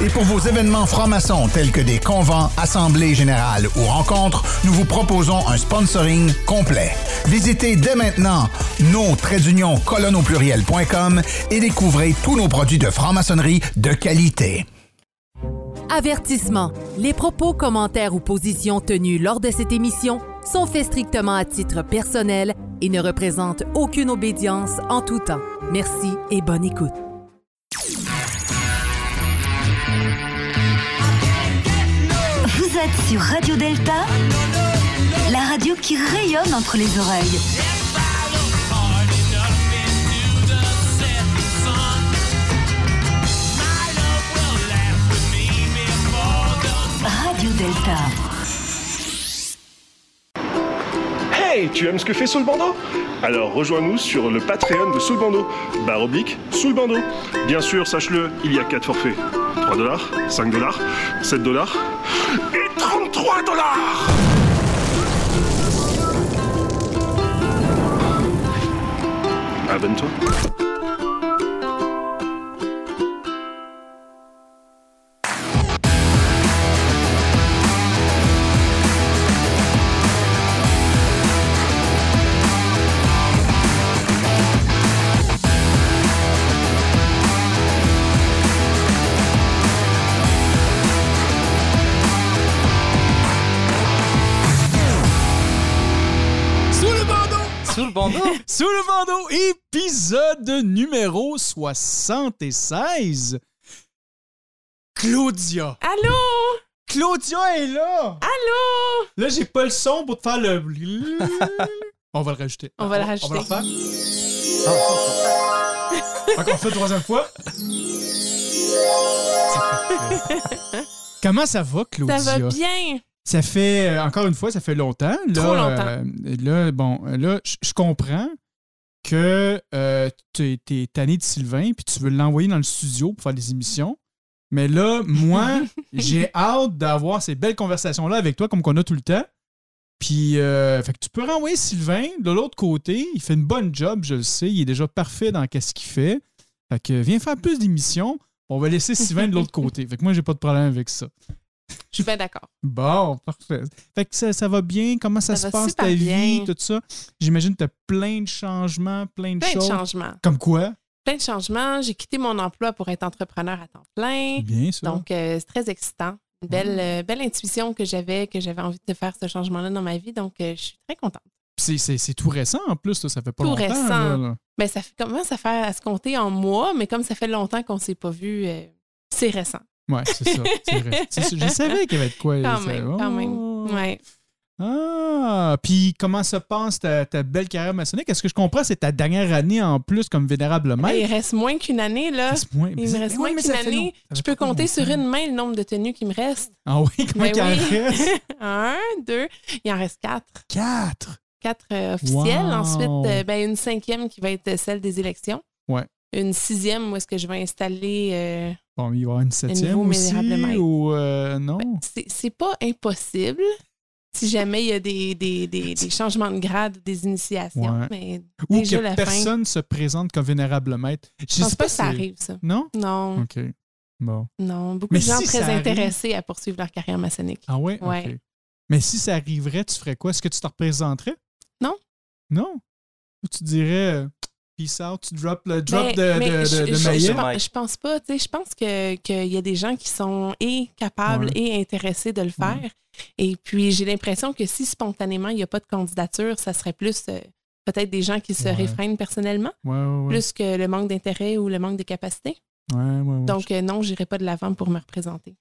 Et pour vos événements francs-maçons tels que des convents, assemblées générales ou rencontres, nous vous proposons un sponsoring complet. Visitez dès maintenant nos pluriel.com et découvrez tous nos produits de franc-maçonnerie de qualité. Avertissement. Les propos, commentaires ou positions tenus lors de cette émission sont faits strictement à titre personnel et ne représentent aucune obédience en tout temps. Merci et bonne écoute. Sur Radio Delta, la radio qui rayonne entre les oreilles. Radio Delta. Hey, tu aimes ce que fait Soul Bando Alors rejoins-nous sur le Patreon de Soul Bando. Barre oblique, Soul Bando. Bien sûr, sache-le, il y a 4 forfaits. 3 dollars, 5 dollars, 7 dollars et 33 dollars Abonne-toi. Sous bandeau? Sous le bandeau, épisode numéro 76. Claudia. Allô? Claudia est là. Allô? Là, j'ai pas le son pour te faire le. On va le rajouter. On va le On va rajouter. le refaire. Encore on fait troisième fois. Comment ça va, Ça Claudia? va bien. Ça fait, euh, encore une fois, ça fait longtemps. Là, Trop longtemps. euh, là, bon, là, je comprends que euh, tu es tanné de Sylvain puis tu veux l'envoyer dans le studio pour faire des émissions. Mais là, moi, j'ai hâte d'avoir ces belles conversations-là avec toi, comme qu'on a tout le temps. Puis, fait que tu peux renvoyer Sylvain de l'autre côté. Il fait une bonne job, je le sais. Il est déjà parfait dans ce qu'il fait. Fait que viens faire plus d'émissions. On va laisser Sylvain de l'autre côté. Fait que moi, j'ai pas de problème avec ça. Je suis bien d'accord. Bon, parfait. Fait que ça, ça va bien? Comment ça, Ça se passe, ta bien. vie, tout ça? J'imagine que tu as plein de changements, plein de Plein de choses. changements. Comme quoi? Plein de changements. J'ai quitté mon emploi pour être entrepreneur à temps plein. Bien sûr. Donc, euh, c'est très excitant. Une belle, euh, belle intuition que j'avais, que j'avais envie de faire ce changement-là dans ma vie. Donc, euh, je suis très contente. C'est- tout récent en plus, là, ça fait pas Tout longtemps. récent. là, là. Ben, ça commence à, faire, à se compter en mois, mais comme ça fait longtemps qu'on ne s'est pas vu, c'est récent. Ouais, c'est ça. c'est vrai. Je savais qu'il y avait de quoi. Quand même, quand même. Oh. Ouais. Ah, puis comment se passe ta, ta belle carrière maçonnique? Est-ce que je comprends, c'est ta dernière année en plus comme vénérable maître? il reste moins qu'une année, là. reste moins- Il me reste moins qu'une année. Je peux compter sur une main le nombre de tenues qui me restent. Ah oui, comment Ben il en oui. reste? Un, deux. Il en reste quatre. Quatre! Quatre euh, officielles. Wow. Ensuite, euh, ben, une cinquième qui va être celle des élections. Ouais. Une sixième où est-ce que je vais installer. euh, Bon, il va y avoir une septième aussi, ou euh, non? c'est c'est pas impossible si jamais il y a des, des, des, des changements de grade, des initiations. Ouais. Mais Ou déjà que la fin. personne se présente comme vénérable maître. Je Je pense pas que ça arrive, ça. Non? Non, OK. Bon. non. Beaucoup Mais de gens si très arrive- intéressés à poursuivre leur carrière maçonnique. Ah ouais? Ouais. Mais si ça arriverait, tu ferais quoi? Est-ce que tu te représenterais? Non. Non? Ou tu dirais euh, peace out, tu drops le drop de, mais de, je, de, de je- maillet? je pense, je pense pas. tu sais, Je pense que- qu'il y a des gens qui sont et capables Ouais. et intéressés de le faire. Et puis, j'ai l'impression que si spontanément, il n'y a pas de candidature, ça serait plus euh, peut-être des gens qui se Ouais. réfrènent personnellement, Ouais, ouais, ouais. plus que le manque d'intérêt ou le manque de capacité. Ouais, ouais, ouais. Donc, euh, non, je n'irai pas de l'avant pour me représenter.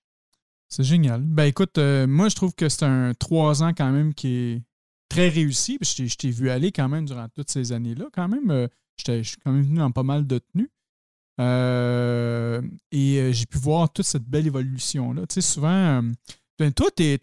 C'est génial. Ben écoute, euh, moi je trouve que c'est un trois ans quand même qui est très réussi. Je t'ai- vu aller quand même durant toutes ces années-là. Quand même, euh, je suis quand même venu dans pas mal de tenues. Euh, et euh, j'ai pu voir toute cette belle évolution-là. Tu sais, souvent, euh, Ben,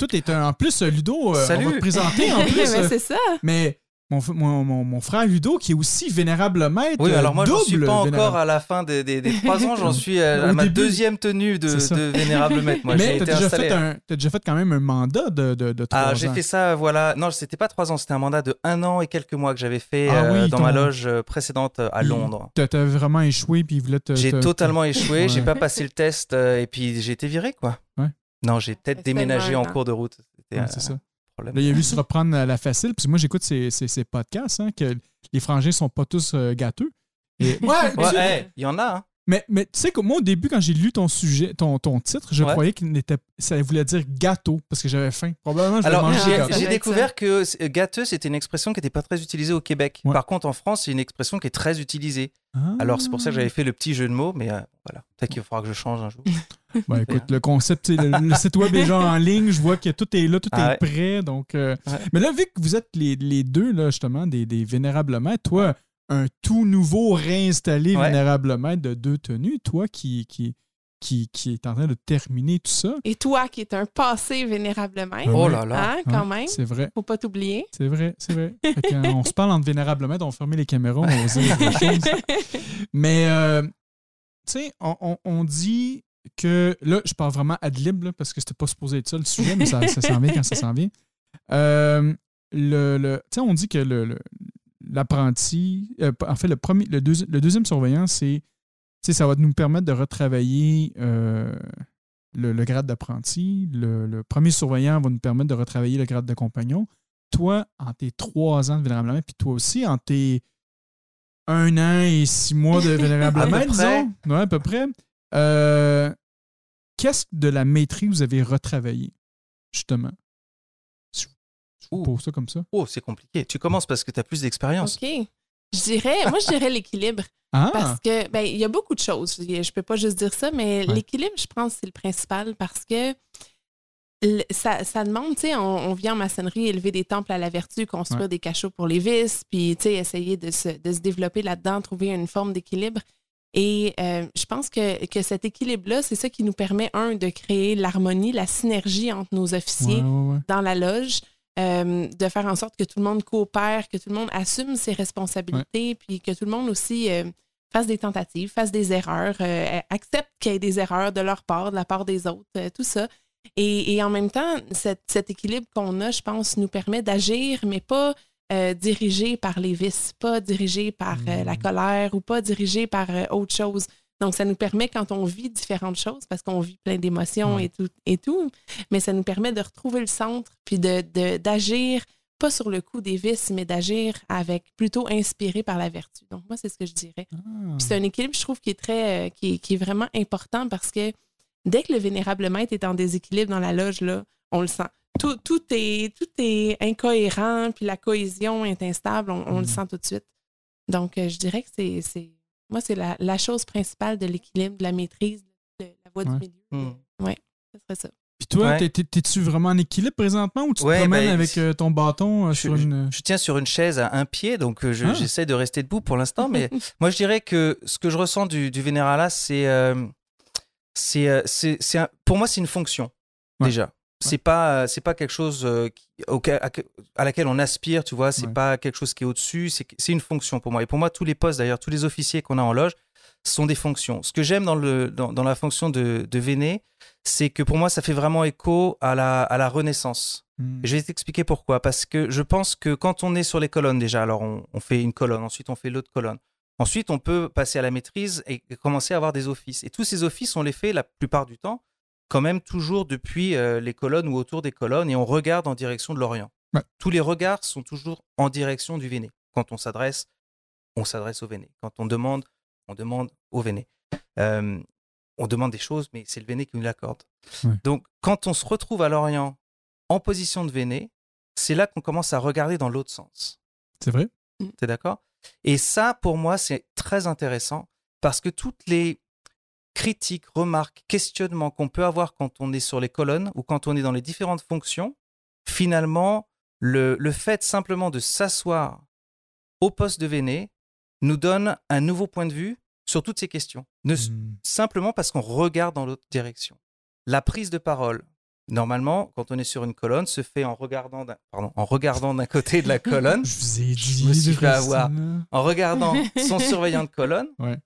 t'es un- en plus, Ludo, on Salut. va te présenter en plus. Mais c'est ça. mais mon, f- mon, mon, mon frère Ludo, qui est aussi vénérable maître. Oui, alors moi, je suis double pas encore vénérable. à la fin des, des, des trois ans, j'en suis à, ma début. deuxième tenue de, vénérable maître. Moi, j'ai Mais t'as été déjà, fait déjà quand même un mandat de, de, de trois Ah, ans. j'ai fait ça, voilà. Non, c'était pas trois ans, c'était un mandat de un an et quelques mois que j'avais fait Ah euh, dans ton- ma loge euh, précédente euh, à Londres. T'as, t'as vraiment échoué, puis il voulait te. J'ai totalement échoué, j'ai Ouais. pas passé le test euh, et puis j'ai été viré, quoi. Ouais. Non, j'ai peut-être déménagé en an. cours de route. C'est ça. Problème. Là, il a vu se reprendre à la facile. Puis moi, j'écoute ces, ces, ces podcasts, hein, que les frangins sont pas tous euh, gâteux. Et, ouais, Ouais, tu- hey, il y en a, hein. mais, mais tu sais que moi, au début, quand j'ai lu ton sujet, ton, ton titre, je Ouais. croyais qu'il n'était, ça voulait dire gâteau, parce que j'avais faim. Probablement, je vais Alors, manger j'ai découvert que euh, gâteux, c'était une expression qui n'était pas très utilisée au Québec. Ouais. Par contre, en France, c'est une expression qui est très utilisée. Ah. Alors, c'est pour ça que j'avais fait le petit jeu de mots, mais euh, voilà. Peut-être qu'il faudra que je change un jour. Ben, écoute, le concept, le, le site web est déjà en ligne. Je vois que tout est là, tout Ah est ouais. prêt. Donc, euh, Ouais. Mais là, vu que vous êtes les, les deux, là, justement, des, des vénérables maîtres, toi, un tout nouveau réinstallé Ouais. vénérable maître de deux tenues, toi qui, qui, qui, qui est en train de terminer tout ça. Et toi, qui est un passé vénérable maître, Ah Oh là là. hein, quand Ouais, même, C'est vrai. faut pas t'oublier. C'est vrai, c'est vrai. Euh, on se parle entre vénérables maîtres, on va fermer les caméras, on va dire des choses. Mais, euh, tu sais, on, on- on dit que. Là, je parle vraiment ad lib, là, parce que c'était pas supposé être ça le sujet, mais ça, ça s'en vient quand ça s'en vient. Euh, le, le- tu sais, on dit que le- le- l'apprenti. euh, en fait, le, premier, le, deuxi- le deuxième surveillant, c'est. Tu sais, ça va nous permettre de retravailler euh, le, le grade d'apprenti. Le, le premier surveillant va nous permettre de retravailler le grade de compagnon. Toi, en tes trois ans de vénérable maître, puis toi aussi, en tes un an et six mois de À ouais, à peu près, euh, qu'est-ce de la maîtrise vous avez retravaillé, justement? Je je vous Ouh. pose ça comme ça. Oh, c'est compliqué. Tu commences parce que tu as plus d'expérience. OK. Je dirais, moi, je dirais l'équilibre. Ah! Parce que, ben, il y a beaucoup de choses. Je peux pas juste dire ça, mais Ouais. l'équilibre, je pense, c'est le principal parce que ça, ça demande, tu sais, on, on vient en maçonnerie élever des temples à la vertu, construire Ouais. des cachots pour les vis, puis, tu sais, essayer de se, de se développer là-dedans, trouver une forme d'équilibre. Et euh, je pense que, que cet équilibre-là, c'est ça qui nous permet, un, de créer l'harmonie, la synergie entre nos officiers Ouais, ouais, ouais. dans la loge, euh, de faire en sorte que tout le monde coopère, que tout le monde assume ses responsabilités, puis que tout le monde aussi euh, fasse des tentatives, fasse des erreurs, euh, accepte qu'il y ait des erreurs de leur part, de la part des autres, euh, tout ça. Et, et en même temps, cet, cet équilibre qu'on a, je pense, nous permet d'agir, mais pas euh, dirigé par les vices, pas dirigé par euh, la colère ou pas dirigé par euh, autre chose. Donc, ça nous permet, quand on vit différentes choses, parce qu'on vit plein d'émotions et, tout, et tout, mais ça nous permet de retrouver le centre, puis de, de- d'agir, pas sur le coup des vices, mais d'agir avec plutôt inspiré par la vertu. Donc, moi, c'est ce que je dirais. Ah. Puis c'est un équilibre, je trouve, qui est très, qui, est, qui est vraiment important parce que dès que le vénérable maître est en déséquilibre dans la loge, là, on le sent. Tout, tout, est, tout est incohérent, puis la cohésion est instable, on, on le Mm. sent tout de suite. Donc, euh, je dirais que c'est, c'est moi, c'est la, la chose principale de l'équilibre, de la maîtrise, de la voie Ouais. du milieu. Mm. Oui, ce serait ça. Puis toi, Ouais. t'es- t'es- t'es-tu vraiment en équilibre présentement ou tu te Ouais, promènes ben, avec euh, ton bâton euh, Je, sur une. je tiens sur une chaise à un pied, donc euh, je- Ah. j'essaie de rester debout pour l'instant. Mais moi, je dirais que ce que je ressens du, du Vénérala, c'est, euh, c'est, c'est, c'est un- pour moi, c'est une fonction Ouais. déjà. C'est pas, euh, c'est pas quelque chose euh, qui- à, à laquelle on aspire, tu vois. C'est pas quelque chose qui est au-dessus. C'est, c'est une fonction pour moi. Et pour moi, tous les postes, d'ailleurs, tous les officiers qu'on a en loge, sont des fonctions. Ce que j'aime dans, le, dans, dans la fonction de, de Véné, c'est que pour moi, ça fait vraiment écho à la, à la Renaissance. Hmm. Je vais t'expliquer pourquoi. Parce que je pense que quand on est sur les colonnes déjà, alors on, on fait une colonne, ensuite on fait l'autre colonne. Ensuite, on peut passer à la maîtrise et commencer à avoir des offices. Et tous ces offices, on les fait la plupart du temps, quand même toujours depuis euh, les colonnes ou autour des colonnes, et on regarde en direction de l'Orient. Ouais. Tous les regards sont toujours en direction du Véné. Quand on s'adresse, on s'adresse au Véné. Quand on demande, on demande au Véné. Euh, on demande des choses, mais c'est le Véné qui nous l'accorde. Ouais. Donc, quand on se retrouve à l'Orient en position de Véné, c'est là qu'on commence à regarder dans l'autre sens. C'est vrai? T'es d'accord? Et ça, pour moi, c'est très intéressant parce que toutes les critiques, remarques, questionnements qu'on peut avoir quand on est sur les colonnes ou quand on est dans les différentes fonctions, finalement, le, le fait simplement de s'asseoir au poste de Véné nous donne un nouveau point de vue sur toutes ces questions. Ne- Hmm. simplement parce qu'on regarde dans l'autre direction. La prise de parole, normalement, quand on est sur une colonne, se fait en regardant d'un, pardon, en regardant d'un côté de la colonne, Je vous ai dit. Je me suis fait avoir. en regardant son surveillant de colonne. Ouais.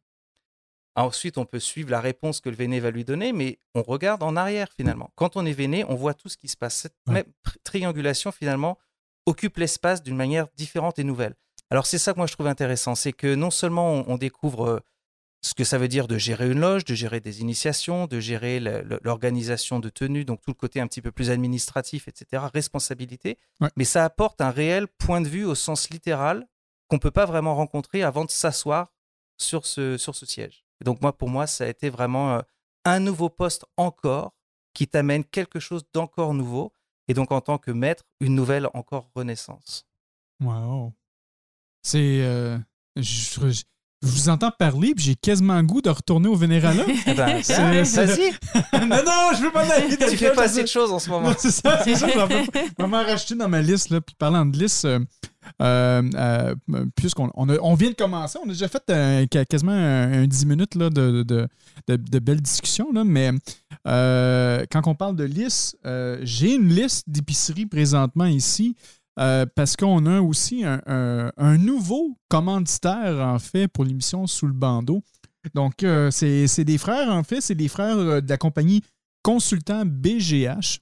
Ensuite, on peut suivre la réponse que le véné va lui donner, mais on regarde en arrière finalement. Quand on est véné, on voit tout ce qui se passe. Cette Ouais. même tri- triangulation finalement occupe l'espace d'une manière différente et nouvelle. Alors c'est ça que moi je trouve intéressant, c'est que non seulement on, on découvre euh, ce que ça veut dire de gérer une loge, de gérer des initiations, de gérer l'organisation de tenue, donc tout le côté un petit peu plus administratif, etc., responsabilité, Ouais. mais ça apporte un réel point de vue au sens littéral qu'on ne peut pas vraiment rencontrer avant de s'asseoir sur ce, sur ce siège. Et donc moi, pour moi, ça a été vraiment euh, un nouveau poste encore qui t'amène quelque chose d'encore nouveau. Et donc en tant que maître, une nouvelle encore renaissance. Wow. C'est. euh, je, je- je vous entends parler, puis j'ai quasiment le goût de retourner au Vénérala. Eh ben, vas-y, non, non, je veux pas aller. tu fais pas assez de choses en ce moment. C'est ça, c'est ça. Je vais m'en rajouter dans ma liste. Là. Puis parlant de liste, euh, euh, euh, puisqu'on on, vient de commencer, on a déjà fait qua- quasiment un, un 10 minutes là, de, de, de- belles discussions. Là, mais euh, quand on parle de liste, j'ai une liste d'épiceries présentement ici. parce qu'on a aussi un, un- nouveau commanditaire, en fait, pour l'émission Sous le bandeau. Donc, c'est des frères, en fait, c'est des frères de la compagnie Consultant BGH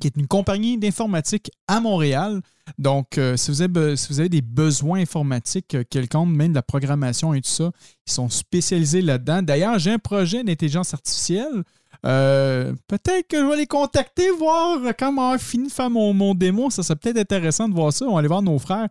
qui est une compagnie d'informatique à Montréal. Donc, euh, si, vous avez, des besoins informatiques euh, quelconques, même de la programmation et tout ça, ils sont spécialisés là-dedans. D'ailleurs, j'ai un projet d'intelligence artificielle. Euh, peut-être que je vais les contacter, voir quand on fini de faire mon, mon démo. Ça serait peut-être intéressant de voir ça. On va aller voir nos frères.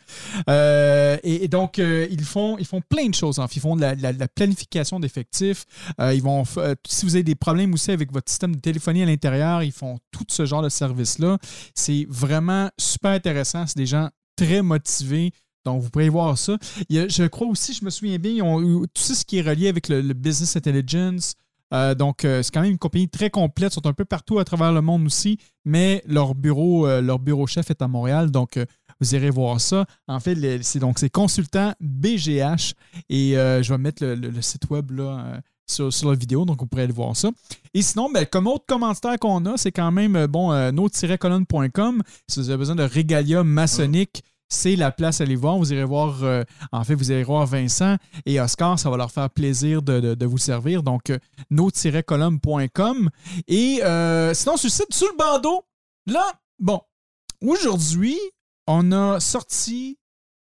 Euh, et, donc, euh, ils, font, ils font plein de choses. en. Ils font de la, planification d'effectifs. Ils vont, si vous avez des problèmes aussi avec votre système de téléphonie à l'intérieur, ils font tout ce genre de service-là. C'est vraiment super intéressant. C'est des gens très motivés. Donc, vous pourrez voir ça. Je crois aussi, je me souviens bien, ils ont eu tout ce qui est relié avec le business intelligence? Euh, donc, euh, c'est quand même une compagnie très complète. Ils sont un peu partout à travers le monde aussi, mais leur bureau, euh, leur bureau chef est à Montréal. Donc, vous irez voir ça. En fait, c'est donc c'est consultant BGH et je vais mettre le, site web là, sur, la vidéo, donc vous pourrez aller voir ça. Et sinon, ben, comme autre commentaire qu'on a, c'est quand même bon, no-colonne.com. Si vous avez besoin de régalia maçonnique, c'est la place à aller voir. Vous irez voir, euh, en fait, vous irez voir Vincent et Oscar, ça va leur faire plaisir de, vous servir. Donc, euh, no-colonne.com. Et euh, sinon, sur le site, sur le bandeau, là, bon, aujourd'hui, on a sorti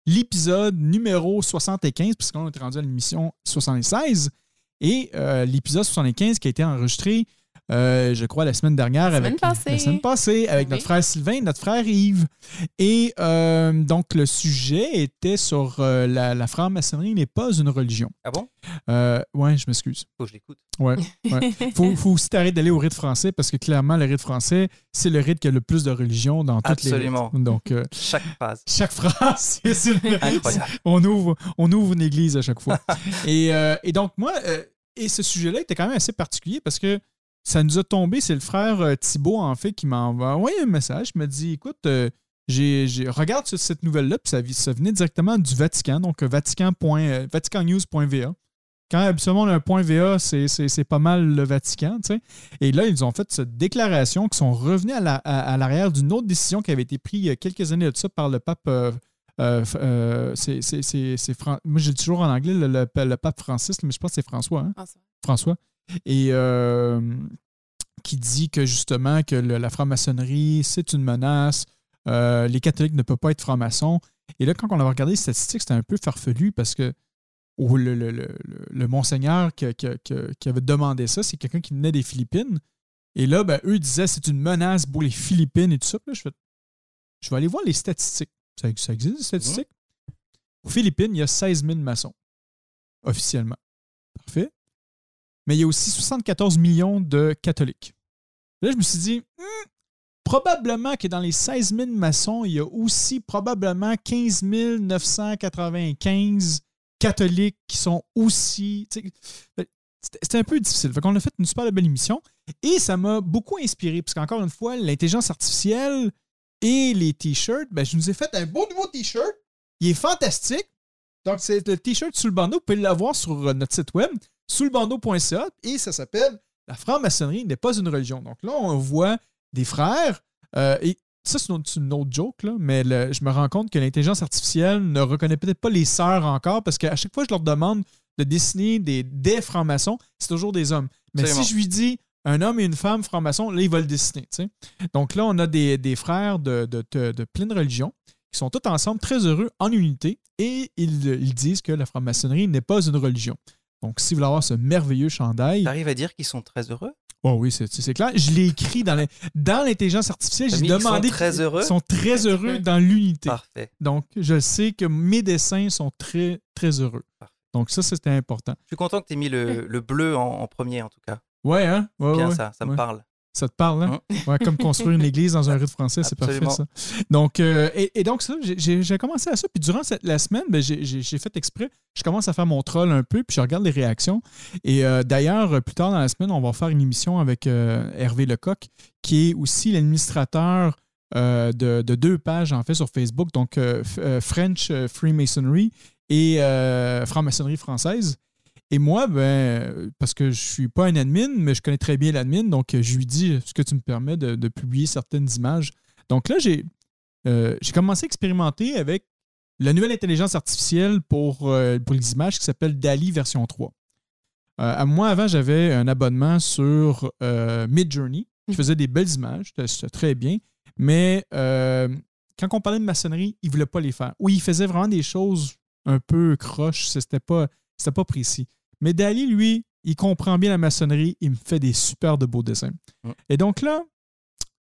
l'épisode numéro 75, puisqu'on est rendu à l'émission 76. Et euh, l'épisode 75 qui a été enregistré, euh, je crois, la semaine dernière. La semaine avec, passée. La semaine passée, avec Oui. notre frère Sylvain et notre frère Yves. Et euh, donc, le sujet était sur euh, la, la franc-maçonnerie n'est pas une religion. Ah bon? Euh, ouais, je m'excuse. Faut que je l'écoute. Ouais. ouais. Faut, faut aussi t'arrêter d'aller au rite français parce que clairement, le rite français, c'est le rite qui a le plus de religion dans toutes Absolument. les rites. Donc, euh, Chaque phrase. chaque phrase, c'est c'est le- Incroyable. on ouvre, on ouvre une église à chaque fois. et, euh, et donc, moi, euh, et ce sujet-là était quand même assez particulier parce que ça nous a tombé. C'est le frère euh, Thibault, en fait, qui m'a envoyé un message. Il m'a dit Écoute, euh, j'ai, regarde ce- cette nouvelle-là, puis ça, venait directement du Vatican, donc euh, Vatican euh, vaticannews.va. Quand habituellement on a un point .va, c'est, pas mal le Vatican, tu sais. Et là, ils ont fait cette déclaration qu'ils sont revenus à, la- à- à l'arrière d'une autre décision qui avait été prise il y a quelques années de ça par le pape. euh, c'est, Moi, j'ai toujours en anglais le, le- le pape Francis, mais je pense que c'est François. hein? François. François. Et euh, qui dit que justement que le- la franc-maçonnerie, c'est une menace. euh, les catholiques ne peuvent pas être francs-maçons. Et là, quand on avait regardé les statistiques, c'était un peu farfelu parce que oh, le, monseigneur qui, qui- qui- qui avait demandé ça, c'est quelqu'un qui venait des Philippines. Et là, ben, eux disaient c'est une menace pour les Philippines et tout ça. Puis là, je, fais, je vais aller voir les statistiques. Ça, ça existe, les statistiques? Aux Philippines, il y a 16 000 maçons, officiellement. Parfait. Mais il y a aussi 74 millions de catholiques. Là, je me suis dit, Hmm, probablement que dans les 16 000 maçons, il y a aussi probablement 15 995 catholiques qui sont aussi. C'était un peu difficile. Fait qu'on a fait une super belle émission et ça m'a beaucoup inspiré parce qu'encore une fois, l'intelligence artificielle et les t-shirts, ben, je nous ai fait un beau nouveau t-shirt. Il est fantastique. Donc, c'est le t-shirt sous le bandeau. Vous pouvez l'avoir sur euh, notre site web, sous le bandeau.ca, et ça s'appelle La franc-maçonnerie n'est pas une religion. Donc là, on voit des frères. Euh, et ça, c'est une, autre joke, là, mais le- je me rends compte que l'intelligence artificielle ne reconnaît peut-être pas les sœurs encore parce qu'à chaque fois que je leur demande de dessiner des, des francs-maçons, c'est toujours des hommes. Mais Absolument. si je lui dis un homme et une femme franc-maçon, là, il va le dessiner. Donc là, on a des, des frères de, de, de, de plein de religions qui sont tous ensemble très heureux en unité et ils, ils disent que la franc-maçonnerie n'est pas une religion. Donc, si vous voulez avoir ce merveilleux chandail, T'arrives à dire qu'ils sont très heureux? Oh oui, c'est c'est clair. Je l'ai écrit dans la- dans l'intelligence artificielle. J'ai mis qu'ils sont demandé. très heureux? Ils sont très heureux dans l'unité. Parfait. Donc, je sais que mes dessins sont très, très heureux. Parfait. Donc, ça, c'était important. Je suis content que tu aies mis le, le bleu en, en premier, en tout cas. Ouais, hein? Ouais, Bien ouais, ça, ça me parle. Ça te parle, hein? Ouais, comme construire une église dans un rite français, c'est parfait, ça. Donc, euh, et, et donc, ça, j'ai- commencé à ça. Puis durant cette, la semaine, ben, j'ai fait exprès. Je commence à faire mon troll un peu, puis je regarde les réactions. Et euh, d'ailleurs, euh, plus tard dans la semaine, on va faire une émission avec euh, Hervé Lecoq, qui est aussi l'administrateur de, de deux pages, en fait, sur Facebook. Donc, French Freemasonry et Franc-maçonnerie française. Et moi, ben, parce que je suis pas un admin, mais je connais très bien l'admin, donc euh, je lui dis est-ce que tu me permets de, de publier certaines images? Donc là, j'ai euh, j'ai commencé à expérimenter avec la nouvelle intelligence artificielle pour, euh, pour les images qui s'appelle DALI version 3. Euh, à moi, avant, j'avais un abonnement sur Midjourney qui faisait des belles images, c'était- très bien, mais quand on parlait de maçonnerie, il ne voulait pas les faire. Ou il faisait vraiment des choses un peu croches, c'était pas, c'était pas précis. Mais Dali, lui, il comprend bien la maçonnerie, il me fait des super de beaux dessins. Et donc là,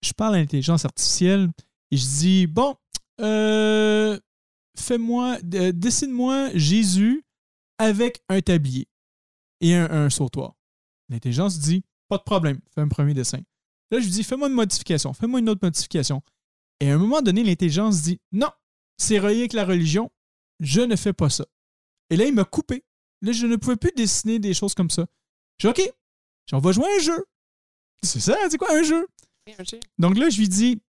je parle à l'intelligence artificielle et je dis Bon, euh, fais-moi, euh, dessine-moi Jésus avec un tablier et un, un sautoir. L'intelligence dit Pas de problème, fais un premier dessin. Là, je lui dis Fais-moi une modification, fais-moi une autre modification. Et à un moment donné, l'intelligence dit Non, c'est relié avec la religion, je ne fais pas ça. Et là, il m'a coupé. Là, je ne pouvais plus dessiner des choses comme ça. Je dis OK, on va jouer à un jeu. C'est ça, c'est quoi un jeu? Donc là, je lui dis,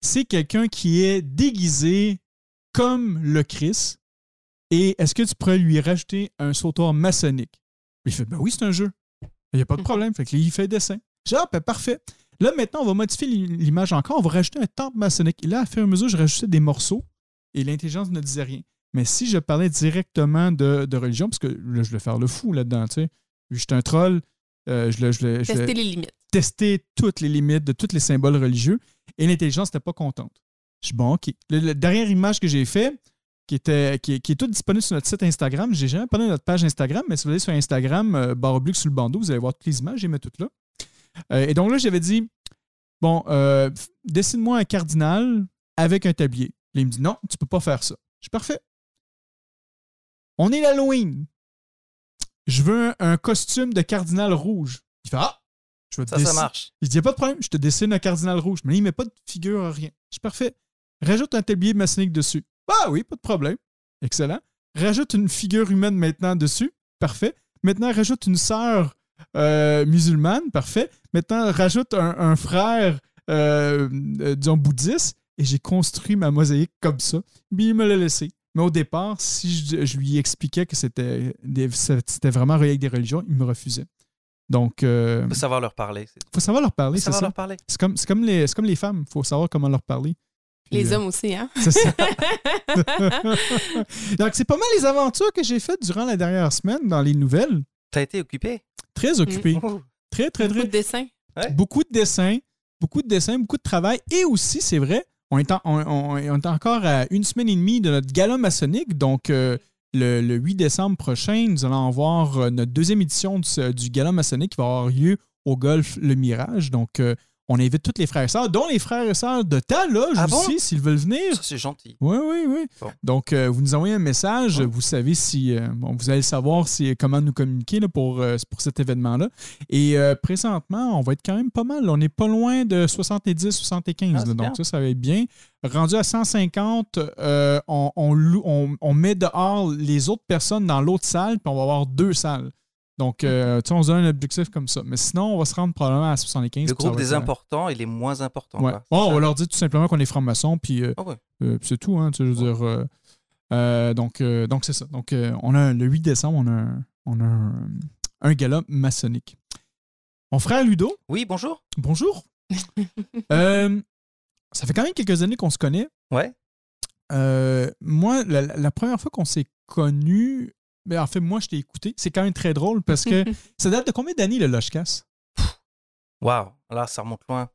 c'est quelqu'un qui est déguisé comme le Christ. Et est-ce que tu pourrais lui rajouter un sautoir maçonnique? Il fait, ben oui, c'est un jeu. Il n'y a pas de problème. Fait que là, il fait dessin. Je dis, ah, ben parfait. Là, maintenant, on va modifier l'i- l'image encore. On va rajouter un temple maçonnique. Et là, à fur et à mesure, je rajoutais des morceaux et l'intelligence ne disait rien. Mais si je parlais directement de, de religion, parce que là, je vais faire le fou là-dedans, tu sais. Vu que je suis un troll, euh, je, le- je, le- je le- Tester les limites. tester toutes les limites de tous les symboles religieux et l'intelligence n'était pas contente. Je dis, bon, OK. La dernière image que j'ai fait, qui, était, qui, est- qui est toute disponible sur notre site Instagram, j'ai jamais parlé de notre page Instagram, mais si vous allez sur Instagram, euh, barre oblique sur le bandeau, vous allez voir toutes les images, j'ai mis toutes là. Euh, et donc là, j'avais dit, bon, dessine-moi un cardinal avec un tablier. Là, il me dit, non, tu peux pas faire ça. Je suis parfait. On est l'Halloween. Je veux un, costume de cardinal rouge. Il fait, ah, je vais te Ça, ça marche. il dit, pas de problème, je te dessine un cardinal rouge. Mais là, il met pas de figure, rien. Je suis parfait. Rajoute un tablier maçonnique dessus. Ah oui, pas de problème. Excellent. Rajoute une figure humaine maintenant dessus. Parfait. Maintenant, rajoute une sœur euh, musulmane. Parfait. Maintenant, rajoute un, un frère, euh, euh, disons, bouddhiste. Et j'ai construit ma mosaïque comme ça. Puis il me l'a laissé. Mais au départ, si je, je lui expliquais que c'était des- c'était vraiment relié avec des religions, il me refusait. Donc, euh, Il faut savoir leur parler. c'est- faut savoir leur parler, faut c'est savoir ça. leur parler. C'est comme, c'est comme, les, c'est comme les femmes, il faut savoir comment leur parler. Puis, Les euh, hommes aussi, hein? C'est ça. Donc, c'est pas mal les aventures que j'ai faites durant la dernière semaine dans les nouvelles. T'as été occupé? Très occupé. Ouh. Très, très, Beaucoup très. de dessins. Ouais. Beaucoup de dessins, beaucoup de dessins, beaucoup de travail. Et aussi, c'est vrai, on est, encore à une semaine et demie de notre gala maçonnique. Donc, euh, le, le 8 décembre prochain, nous allons avoir euh, notre deuxième édition du, du gala maçonnique qui va avoir lieu au Golf Le Mirage. Donc, euh, on invite tous les frères et sœurs, dont les frères et sœurs de ta loge Ah bon? aussi, s'ils veulent venir. Ça, c'est gentil. Oui, oui, oui. Bon. Donc, euh, vous nous envoyez un message. Vous savez si. euh, bon, vous allez savoir si, comment nous communiquer là, pour, euh, pour cet événement-là. Et euh, présentement, on va être quand même pas mal. On n'est pas loin de 70-75. Ah, là. c'est donc, bien. ça, ça va être bien. Rendu à 150, euh, on, on, loue- on- on met dehors les autres personnes dans l'autre salle, puis on va avoir deux salles. Donc, euh, tu sais, on se donne un objectif comme ça. Mais sinon, on va se rendre probablement à 75. Le groupe des euh, importants et les moins importants. Ouais. quoi. Bon, on leur dire tout simplement qu'on est franc-maçon, puis euh, Ah ouais. euh, puis c'est tout, hein, tu sais, je veux dire. donc, euh, donc c'est ça. Donc, on a le 8 décembre, on a, un, on a un, un gala maçonnique. Mon frère Ludo, Oui, bonjour. bonjour. Ça fait quand même quelques années qu'on se connaît. Ouais. Moi, la, la première fois qu'on s'est connus, ben, en fait, moi, je t'ai écouté. C'est quand même très drôle parce que ça date de combien d'années le Lochcast? Waouh, là, ça remonte loin.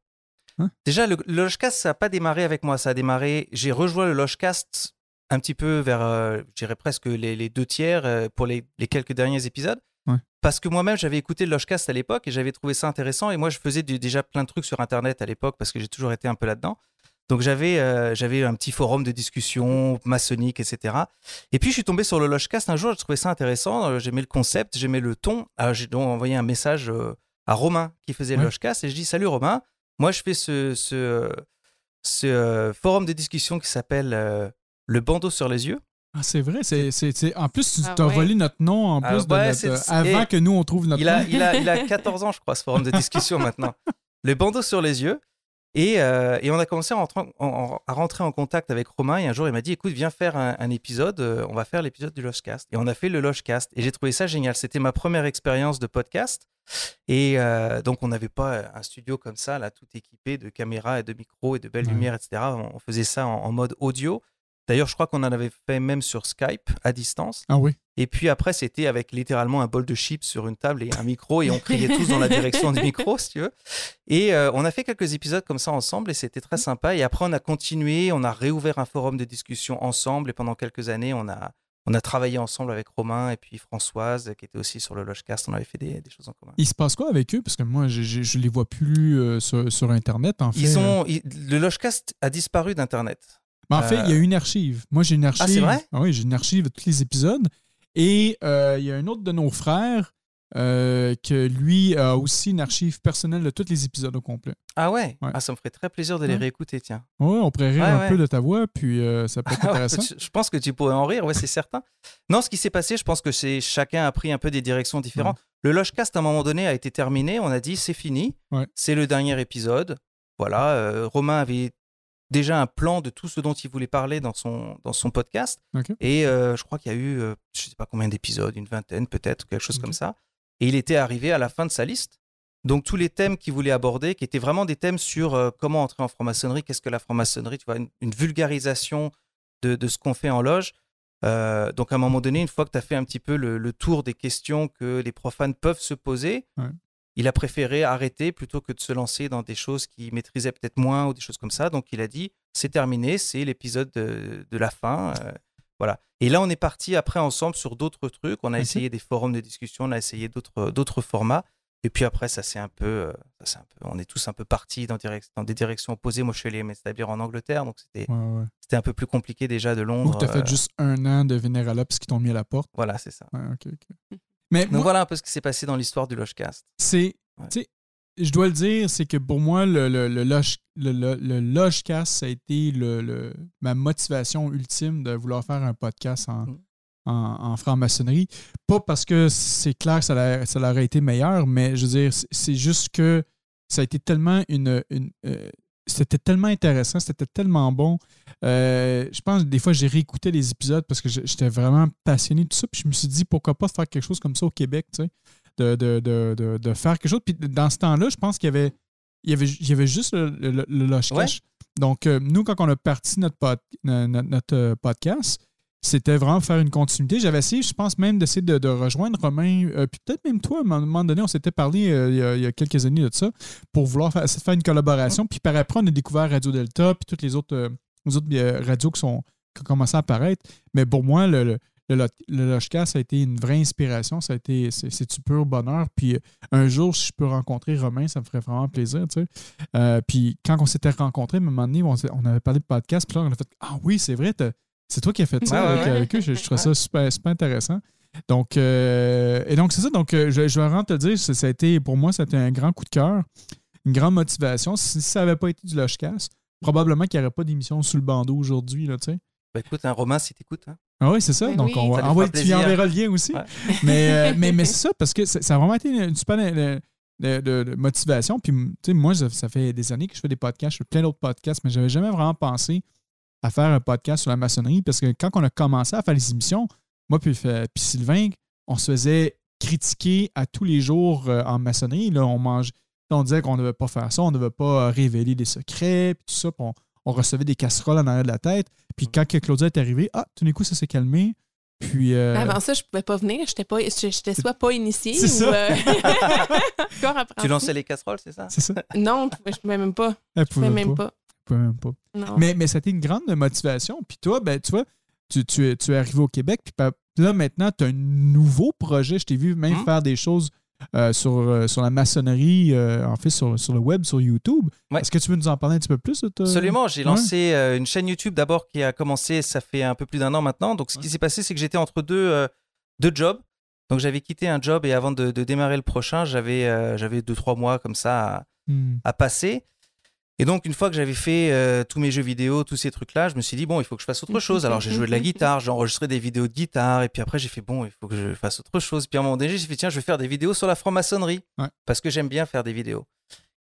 Hein? Déjà, le, le Logecast, ça n'a pas démarré avec moi. Ça a démarré. J'ai rejoint le Logecast un petit peu vers, euh, je dirais presque les, les deux tiers euh, pour les, les quelques derniers épisodes. Ouais. Parce que moi-même, j'avais écouté le Logecast à l'époque et j'avais trouvé ça intéressant. Et moi, je faisais du- déjà plein de trucs sur Internet à l'époque parce que j'ai toujours été un peu là-dedans. Donc, j'avais euh, j'avais un petit forum de discussion maçonnique, etc. Et puis, je suis tombé sur le Logecast un jour. Je trouvais ça intéressant. euh, J'aimais le concept, j'aimais le ton. Alors, j'ai donc envoyé un message euh, à Romain qui faisait le Ouais. Logecast et je dis Salut Romain, moi, je fais ce, ce, ce, forum de discussion qui s'appelle euh, Le bandeau sur les yeux. Ah, c'est vrai. C'est, En plus, tu Ah t'as ouais. volé notre nom en Ah plus de notre- avant que nous, on trouve notre Il a, nom. il, a, il a 14 ans, je crois, ce forum de discussion maintenant. Le bandeau sur les yeux. Et, euh, et on a commencé à rentrer, en, en- à rentrer en contact avec Romain. Et un jour, il m'a dit Écoute, viens faire un, un épisode. euh, on va faire l'épisode du Logecast. Et on a fait le Logecast. Et j'ai trouvé ça génial. C'était ma première expérience de podcast. Et euh, donc, on n'avait pas un studio comme ça, là, tout équipé de caméras et de micros et de belles Ouais. lumières, etc. On, on faisait ça en, en mode audio. D'ailleurs, je crois qu'on en avait fait même sur Skype à distance. Ah oui. Et puis après, c'était avec littéralement un bol de chips sur une table et un micro, et on criait tous dans la direction du micro, si tu veux. Et euh, on a fait quelques épisodes comme ça ensemble, et c'était très sympa. Et après, on a continué, on a réouvert un forum de discussion ensemble, et pendant quelques années, on a, on a travaillé ensemble avec Romain et puis Françoise, qui était aussi sur le Logecast. On avait fait des, des choses en commun. Il se passe quoi avec eux? Parce que moi, je, je les vois plus euh, sur, sur Internet, en fait. Ils ont, ils- le Logecast a disparu d'Internet. Mais en fait, Euh, il y a une archive. Moi, j'ai une archive. c'est vrai? Ah oui, j'ai une archive de tous les épisodes. Et euh, il y a un autre de nos frères euh, que lui a aussi une archive personnelle de tous les épisodes au complet. Ah ouais, Ouais. Ah, Ça me ferait très plaisir de les Ouais. réécouter, tiens. Ouais, on pourrait rire Ouais, un peu de ta voix, puis euh, ça peut être Ah intéressant. je pense que tu pourrais en rire, ouais, c'est certain. Non, ce qui s'est passé, je pense que c'est chacun a pris un peu des directions différentes. Le Logecast, à un moment donné, a été terminé. On a dit, c'est fini. C'est le dernier épisode. Voilà. euh, Romain avait déjà un plan de tout ce dont il voulait parler dans son, dans son podcast. Et euh, je crois qu'il y a eu, euh, je sais pas combien d'épisodes, une vingtaine peut-être, quelque chose comme ça. Et il était arrivé à la fin de sa liste. Donc tous les thèmes qu'il voulait aborder, qui étaient vraiment des thèmes sur euh, comment entrer en franc-maçonnerie, qu'est-ce que la franc-maçonnerie, tu vois, une, une vulgarisation de, de ce qu'on fait en loge. Donc à un moment donné, une fois que tu as fait un petit peu le, le tour des questions que les profanes peuvent se poser, Ouais. Il a préféré arrêter plutôt que de se lancer dans des choses qu'il maîtrisait peut-être moins ou des choses comme ça. Donc il a dit, c'est terminé, c'est l'épisode de, de la fin. euh, voilà. Et là, on est parti après ensemble sur d'autres trucs. On a Ok. essayé des forums de discussion, on a essayé d'autres d'autres formats. Et puis après, ça c'est un peu, euh, un peu, on est tous un peu partis dans, direct- dans des directions opposées. Moi, je suis allé m'établir en Angleterre, donc c'était Ouais, ouais. c'était un peu plus compliqué déjà de Londres. tu as fait euh, juste un an de Vénéralops qui t'ont mis à la porte. Voilà, c'est ça. Ouais, ok. Mais Donc moi, voilà un peu ce qui s'est passé dans l'histoire du Logecast. c'est. Ouais. tu sais, Je dois le dire, c'est que pour moi, le, le, le, loge- le, le- Logecast, ça a été le, le- ma motivation ultime de vouloir faire un podcast en, Mm. en, en franc-maçonnerie. Pas parce que c'est clair que ça, ça aurait été meilleur, mais je veux dire, c'est- c'est juste que ça a été tellement une. une, euh, c'était tellement intéressant, c'était tellement bon. Euh, je pense que des fois, j'ai réécouté les épisodes parce que j'étais vraiment passionné de tout ça. Puis je me suis dit, pourquoi pas faire quelque chose comme ça au Québec, tu sais, de, de, de, de, de faire quelque chose. Puis dans ce temps-là, je pense qu'il y avait, il y avait, il y avait juste le, le, le Ouais. Cash. Donc, euh, nous, quand on a parti notre, pod- no- no- notre, euh, podcast, c'était vraiment faire une continuité. J'avais essayé, je pense même, d'essayer de, rejoindre Romain, euh, puis peut-être même toi, à un moment donné, on s'était parlé euh, il, y a, quelques années de ça, pour vouloir faire, une collaboration. Puis par après, on a découvert Radio Delta, puis toutes les autres, euh, les autres radios qui, sont, qui ont commencé à apparaître. Mais pour moi, le, le, le, Lo- le Logecast, ça a été une vraie inspiration. Ça a été, c'est, du pur bonheur. Puis un jour, si je peux rencontrer Romain, ça me ferait vraiment plaisir, tu sais. Puis quand on s'était rencontrés, à un moment donné, on, avait parlé de podcast, puis là, on a fait Ah oui, c'est vrai, t'as- c'est toi qui as fait ça Ouais, avec, ouais. avec eux. Je, je trouve ça super, super intéressant. Donc, euh, et donc, c'est ça. Donc, euh, je, je vais vraiment te le dire, ça, ça a été, pour moi, ça a été un grand coup de cœur, une grande motivation. Si ça n'avait pas été du Logecast, probablement qu'il n'y aurait pas d'émission sous le bandeau aujourd'hui, là, tu sais. Bah, écoute, un Romain, si t'écoutes. Hein. Ah oui, c'est ça. Ben Donc, oui. on va envoyer, tu enverras le lien aussi. Ouais. Mais, euh, mais, mais c'est ça, parce que ça, ça a vraiment été une super de, de- de- de motivation. Puis, tu sais, moi, ça, ça fait des années que je fais des podcasts, je fais plein d'autres podcasts, mais j'avais jamais vraiment pensé à faire un podcast sur la maçonnerie parce que quand on a commencé à faire les émissions, moi puis, euh, puis Sylvain, on se faisait critiquer à tous les jours euh, en maçonnerie. Là, on mange. On disait qu'on ne devait pas faire ça, on ne devait pas révéler des secrets, puis tout ça. puis on, on recevait des casseroles en arrière de la tête. Puis quand que Claudia est arrivée, ah, tout d'un coup, ça s'est calmé. Puis. euh, Avant ça, je pouvais pas venir. J'étais pas, j'étais soit pas initiée ou ça. euh. Tu lançais les casseroles, c'est ça? C'est ça. Non, je pouvais même pas. Elle Je pouvais même pas. pas. Mais, mais c'était une grande motivation. Puis toi, ben, tu vois, tu, tu, es- tu es arrivé au Québec. Puis là, maintenant, tu as un nouveau projet. Je t'ai vu même Mhm. faire des choses euh, sur, euh, sur la maçonnerie, euh, en fait, sur, sur le web, sur YouTube. Ouais. Est-ce que tu veux nous en parler un petit peu plus? de ta- Absolument, j'ai Ouais. lancé une chaîne YouTube d'abord qui a commencé, ça fait un peu plus d'un an maintenant. Donc ce qui s'est passé, c'est que j'étais entre deux, deux jobs. Donc j'avais quitté un job et avant de, de démarrer le prochain, j'avais j'avais deux, trois mois comme ça à, Hmm. à passer. Et donc, une fois que j'avais fait euh, tous mes jeux vidéo, tous ces trucs-là, je me suis dit, bon, il faut que je fasse autre chose. Alors, j'ai joué de la guitare, j'ai enregistré des vidéos de guitare, et puis après, j'ai fait, bon, il faut que je fasse autre chose. Puis à un moment donné, j'ai fait, tiens, je vais faire des vidéos sur la franc-maçonnerie, Ouais. parce que j'aime bien faire des vidéos.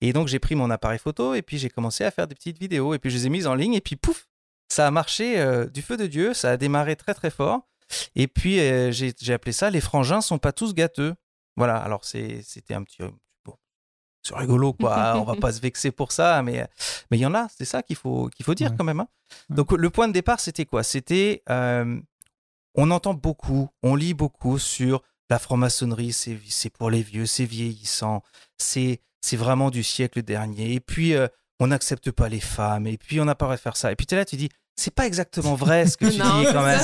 Et donc, j'ai pris mon appareil photo, et puis j'ai commencé à faire des petites vidéos, et puis je les ai mises en ligne, et puis pouf, ça a marché euh, du feu de Dieu, ça a démarré très, très fort. Et puis, euh, j'ai appelé ça, les frangins sont pas tous gâteux. Voilà, alors c'était un petit. C'est rigolo, quoi. On va pas se vexer pour ça, mais mais il y en a, c'est ça qu'il faut, qu'il faut dire Ouais. quand même. hein. Ouais. Donc, le point de départ, c'était quoi? C'était. euh, on entend beaucoup, on lit beaucoup sur la franc-maçonnerie, c'est c'est pour les vieux, c'est vieillissant, c'est c'est vraiment du siècle dernier. Et puis, euh, on n'accepte pas les femmes, et puis on n'a pas le droit de faire ça. Et puis, tu es là, tu dis, c'est pas exactement vrai ce que tu Non, dis quand même.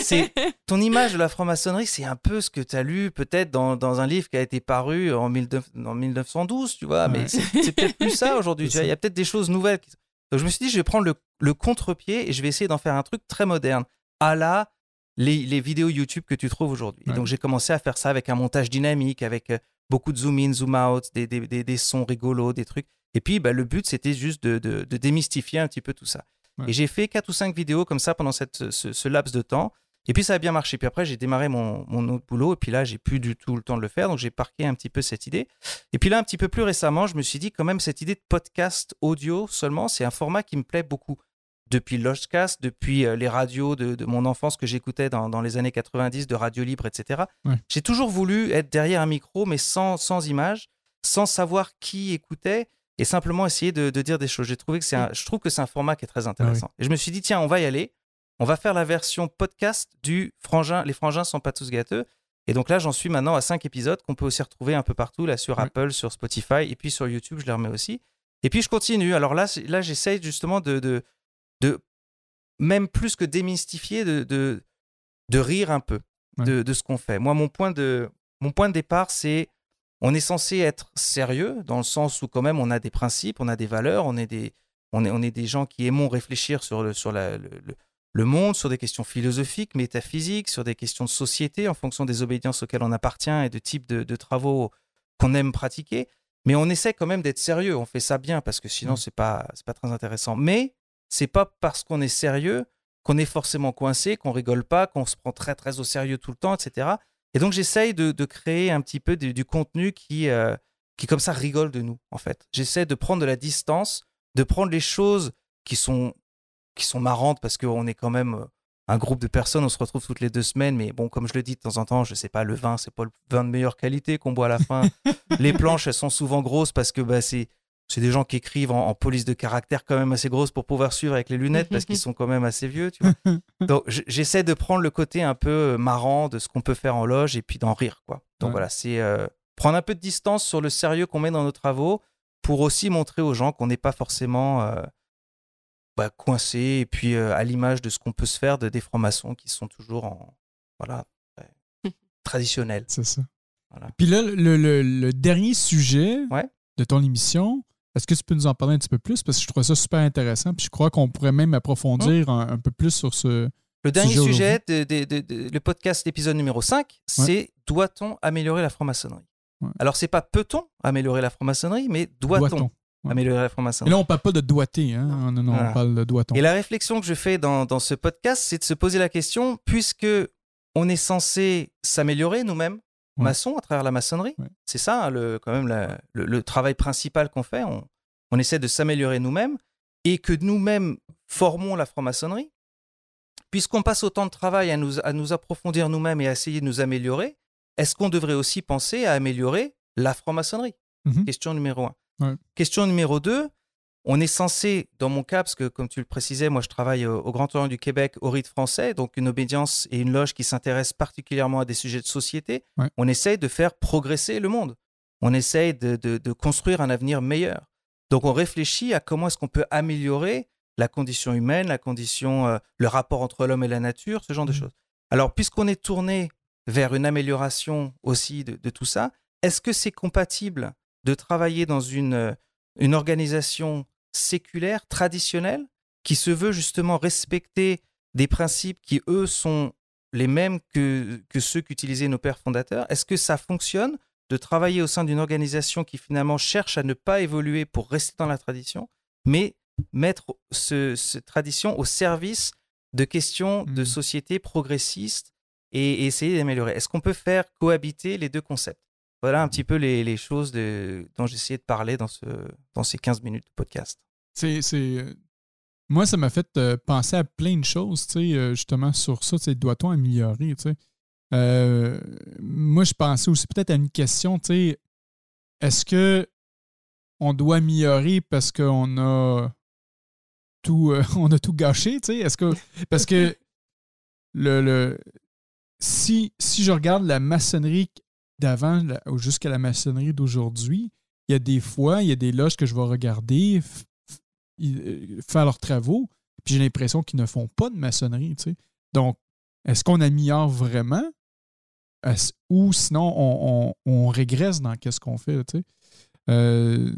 C'est- ton image de la franc-maçonnerie, c'est un peu ce que tu as lu peut-être dans, dans un livre qui a été paru en, 19 en 1912, tu vois, mais Ouais. c'est c'est peut-être plus ça aujourd'hui. Il y a peut-être des choses nouvelles. qui- Donc je me suis dit, je vais prendre le, le contre-pied et je vais essayer d'en faire un truc très moderne, à la les, les vidéos YouTube que tu trouves aujourd'hui. Ouais. donc j'ai commencé à faire ça avec un montage dynamique, avec euh, beaucoup de zoom in, zoom out, des, des, des, des sons rigolos, des trucs. Et puis bah, le but, c'était juste de, de, de démystifier un petit peu tout ça. Ouais. Et j'ai fait quatre ou cinq vidéos comme ça pendant cette, ce, ce laps de temps. Et puis ça a bien marché. Puis après, j'ai démarré mon, mon autre boulot. Et puis là, j'ai plus du tout le temps de le faire. Donc j'ai parqué un petit peu cette idée. Et puis là, un petit peu plus récemment, je me suis dit quand même, cette idée de podcast audio seulement, c'est un format qui me plaît beaucoup. Depuis Lodgecast, depuis euh, les radios de, de mon enfance que j'écoutais dans, dans les années 90, de Radio Libre, etc. Ouais. J'ai toujours voulu être derrière un micro, mais sans, sans image, sans savoir qui écoutait et simplement essayer de, de dire des choses. J'ai trouvé que c'est un, je trouve que c'est un format qui est très intéressant. Et je me suis dit, tiens, on va y aller. On va faire la version podcast du Frangin. Les Frangins sont pas tous gâteux. Et donc là, j'en suis maintenant à cinq épisodes qu'on peut aussi retrouver un peu partout, là sur. Apple, sur Spotify, et puis sur YouTube, je les remets aussi. Et puis je continue. Alors là, là j'essaye justement de, de, de, même plus que démystifier, de, de, de rire un peu de, de ce qu'on fait. Moi, mon point de, mon point de départ, c'est on est censé être sérieux dans le sens où quand même on a des principes, on a des valeurs, on est des, on est, on est des gens qui aimons réfléchir sur, le, sur la- le, monde, sur des questions philosophiques, métaphysiques, sur des questions de société en fonction des obédiences auxquelles on appartient et de type de, de travaux qu'on aime pratiquer. Mais on essaie quand même d'être sérieux, on fait ça bien parce que sinon Mm. c'est pas c'est pas très intéressant. Mais c'est pas parce qu'on est sérieux qu'on est forcément coincé, qu'on rigole pas, qu'on se prend très très au sérieux tout le temps, etc. Et donc j'essaye de, de créer un petit peu du, du contenu qui euh, qui comme ça rigole de nous en fait. J'essaie de prendre de la distance, de prendre les choses qui sont qui sont marrantes parce qu'on est quand même euh, un groupe de personnes, on se retrouve toutes les deux semaines, mais bon, comme je le dis de temps en temps, je sais pas, le vin, c'est pas le vin de meilleure qualité qu'on boit à la fin. les planches, elles sont souvent grosses parce que bah, c'est c'est des gens qui écrivent en, en police de caractère quand même assez grosse pour pouvoir suivre avec les lunettes parce qu'ils sont quand même assez vieux, tu vois. Donc j'essaie de prendre le côté un peu euh, marrant de ce qu'on peut faire en loge et puis d'en rire, quoi. Donc Ouais. voilà, c'est euh, prendre un peu de distance sur le sérieux qu'on met dans nos travaux pour aussi montrer aux gens qu'on n'est pas forcément euh, bah, coincé et puis euh, à l'image de ce qu'on peut se faire de des francs-maçons qui sont toujours en voilà traditionnels. C'est ça. Voilà. Puis là, le, le- le dernier sujet Ouais. de ton émission, est-ce que tu peux nous en parler un petit peu plus? Parce que je trouve ça super intéressant. Puis je crois qu'on pourrait même approfondir un, un peu plus sur ce. Le dernier Sujet sujet, de, de- de- de- le podcast épisode numéro 5, c'est doit-on améliorer la franc-maçonnerie? Ouais. Alors, c'est pas peut-on améliorer la franc-maçonnerie, mais doit-on? Ouais. améliorer la Et franc-maçonnerie là, on parle pas de doigté, hein? Non, non, Voilà. on parle de doit-on. Et la réflexion que je fais dans, dans ce podcast, c'est de se poser la question, puisque on est censé s'améliorer nous-mêmes. Maçons, à travers la maçonnerie, c'est ça hein, le, quand même la- le, le travail principal qu'on fait, on, on essaie de s'améliorer nous-mêmes, et que nous-mêmes formons la franc-maçonnerie, puisqu'on passe autant de travail à nous, à nous approfondir nous-mêmes et à essayer de nous améliorer, est-ce qu'on devrait aussi penser à améliorer la franc-maçonnerie? Mhm. Question numéro un. Ouais. Question numéro deux, on est censé, dans mon cas, parce que comme tu le précisais, moi je travaille au, au Grand Orient du Québec, au rite français, donc une obédience et une loge qui s'intéressent particulièrement à des sujets de société. Ouais. On essaye de faire progresser le monde. On essaye de, de- de construire un avenir meilleur. Donc on réfléchit à comment est-ce qu'on peut améliorer la condition humaine, la condition, euh, le rapport entre l'homme et la nature, ce genre de Mhm. choses. Alors puisqu'on est tourné vers une amélioration aussi de, de tout ça, est-ce que c'est compatible de travailler dans une, euh, une organisation séculaire, traditionnelle, qui se veut justement respecter des principes qui, eux, sont les mêmes que, que ceux qu'utilisaient nos pères fondateurs. Est-ce que ça fonctionne de travailler au sein d'une organisation qui finalement cherche à ne pas évoluer pour rester dans la tradition, mais mettre ce, cette tradition au service de questions de Mhm. société progressistes et, et essayer d'améliorer? Est-ce qu'on peut faire cohabiter les deux concepts? Voilà un petit peu les, les choses de, dont essayé de parler dans, ce, dans ces 15 minutes de podcast. C'est, c'est, euh, moi, ça m'a fait euh, penser à plein de choses, tu sais, euh, justement, sur ça, doit-on améliorer, tu sais. Euh, moi, je pensais aussi peut-être à une question, tu sais, est-ce que on doit améliorer parce qu'on a tout, euh, on a tout gâché, tu sais, est-ce que, parce que le, le si, si je regarde la maçonnerie d'avant jusqu'à la maçonnerie d'aujourd'hui, il y a des fois, il y a des loges que je vais regarder euh, faire leurs travaux, puis j'ai l'impression qu'ils ne font pas de maçonnerie. tu sais. Donc, est-ce qu'on améliore vraiment? Ou sinon on, on- on régresse dans qu'est-ce qu'on fait? tu sais? Euh,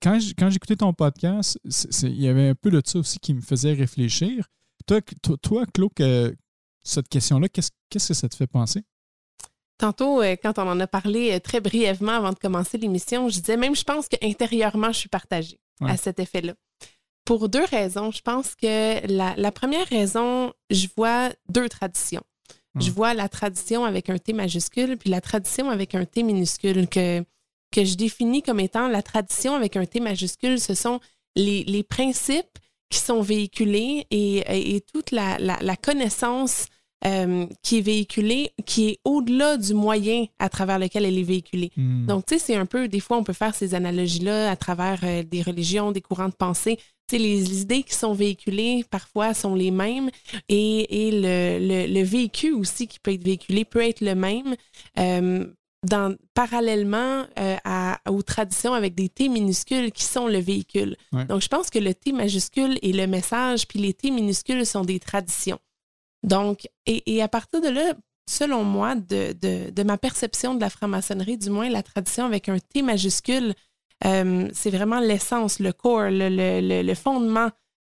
quand j'écoutais ton podcast, il y avait un peu de ça aussi qui me faisait réfléchir. Toi, toi, Claude, cette question-là, qu'est-ce que ça te fait penser? Tantôt, euh, quand on en a parlé euh, très brièvement avant de commencer l'émission, je disais même, je pense qu'intérieurement, je suis partagée Ouais. à cet effet-là. Pour deux raisons. Je pense que la, la première raison, je vois deux traditions. Je vois la tradition avec un T majuscule, puis la tradition avec un T minuscule, que, que je définis comme étant la tradition avec un T majuscule. Ce sont les, les principes qui sont véhiculés et, et- et toute la, la- la connaissance euh, qui est véhiculée, qui est au-delà du moyen à travers lequel elle est véhiculée. Hmm. Donc, tu sais, c'est un peu, des fois, on peut faire ces analogies-là à travers euh, des religions, des courants de pensée. Tu sais, les idées qui sont véhiculées, parfois, sont les mêmes et, et le, le- le vécu aussi qui peut être véhiculé peut être le même. euh, dans, parallèlement euh, à- aux traditions avec des T minuscules qui sont le véhicule. Ouais. Donc, je pense que le T majuscule est le message, puis les T minuscules sont des traditions. Donc, et, et à partir de là, selon moi, de, de- de ma perception de la franc-maçonnerie, du moins la tradition avec un T majuscule, euh, c'est vraiment l'essence, le core, le, le- le- le fondement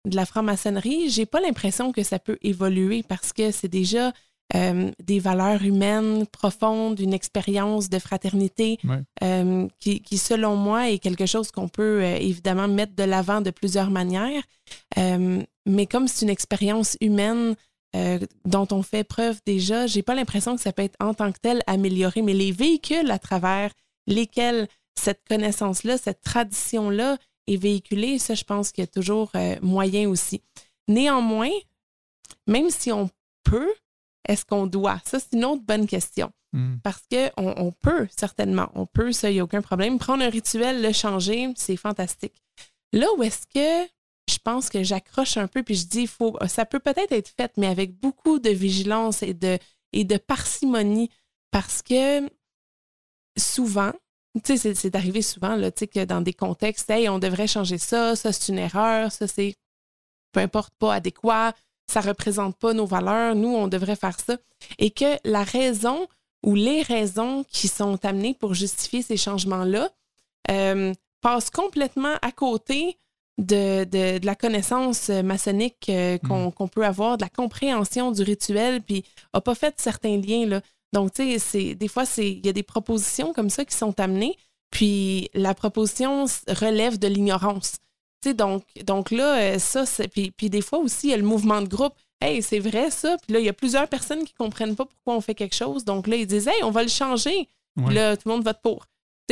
de la franc-maçonnerie. J'ai pas l'impression que ça peut évoluer parce que c'est déjà euh, des valeurs humaines profondes, une expérience de fraternité Ouais. euh, qui, qui, selon moi, est quelque chose qu'on peut évidemment mettre de l'avant de plusieurs manières. Mais comme c'est une expérience humaine euh, dont on fait preuve déjà, j'ai pas l'impression que ça peut être en tant que tel amélioré. Mais les véhicules à travers lesquels cette connaissance-là, cette tradition-là est véhiculée, ça, je pense qu'il y a toujours euh, moyen aussi. Néanmoins, même si on peut, est-ce qu'on doit? Ça, c'est une autre bonne question. Hmm. Parce qu'on on peut, certainement, on peut, ça, il n'y a aucun problème. Prendre un rituel, le changer, c'est fantastique. Là où est-ce que je pense que j'accroche un peu, puis je dis, faut, ça peut peut-être être fait, mais avec beaucoup de vigilance et de, et de parcimonie, parce que souvent, tu sais, c'est- c'est arrivé souvent, là, tu sais, que dans des contextes, hey, on devrait changer ça, ça c'est une erreur, ça c'est peu importe pas adéquat, ça représente pas nos valeurs, nous on devrait faire ça, et que la raison ou les raisons qui sont amenées pour justifier ces changements-là euh, passent complètement à côté de, de- de la connaissance euh, maçonnique euh, qu'on qu'on peut avoir, de la compréhension du rituel, puis n'a pas fait certains liens. Là. Donc, tu sais, c'est- des fois, il y a des propositions comme ça qui sont amenées, puis la proposition relève de l'ignorance. Tu sais, donc, donc là, euh, ça, c'est- puis, puis des fois aussi, il y a le mouvement de groupe. Hey, c'est vrai ça. Puis là, il y a plusieurs personnes qui ne comprennent pas pourquoi on fait quelque chose. Donc là, ils disent, hey, on va le changer. Puis là, tout le monde vote pour.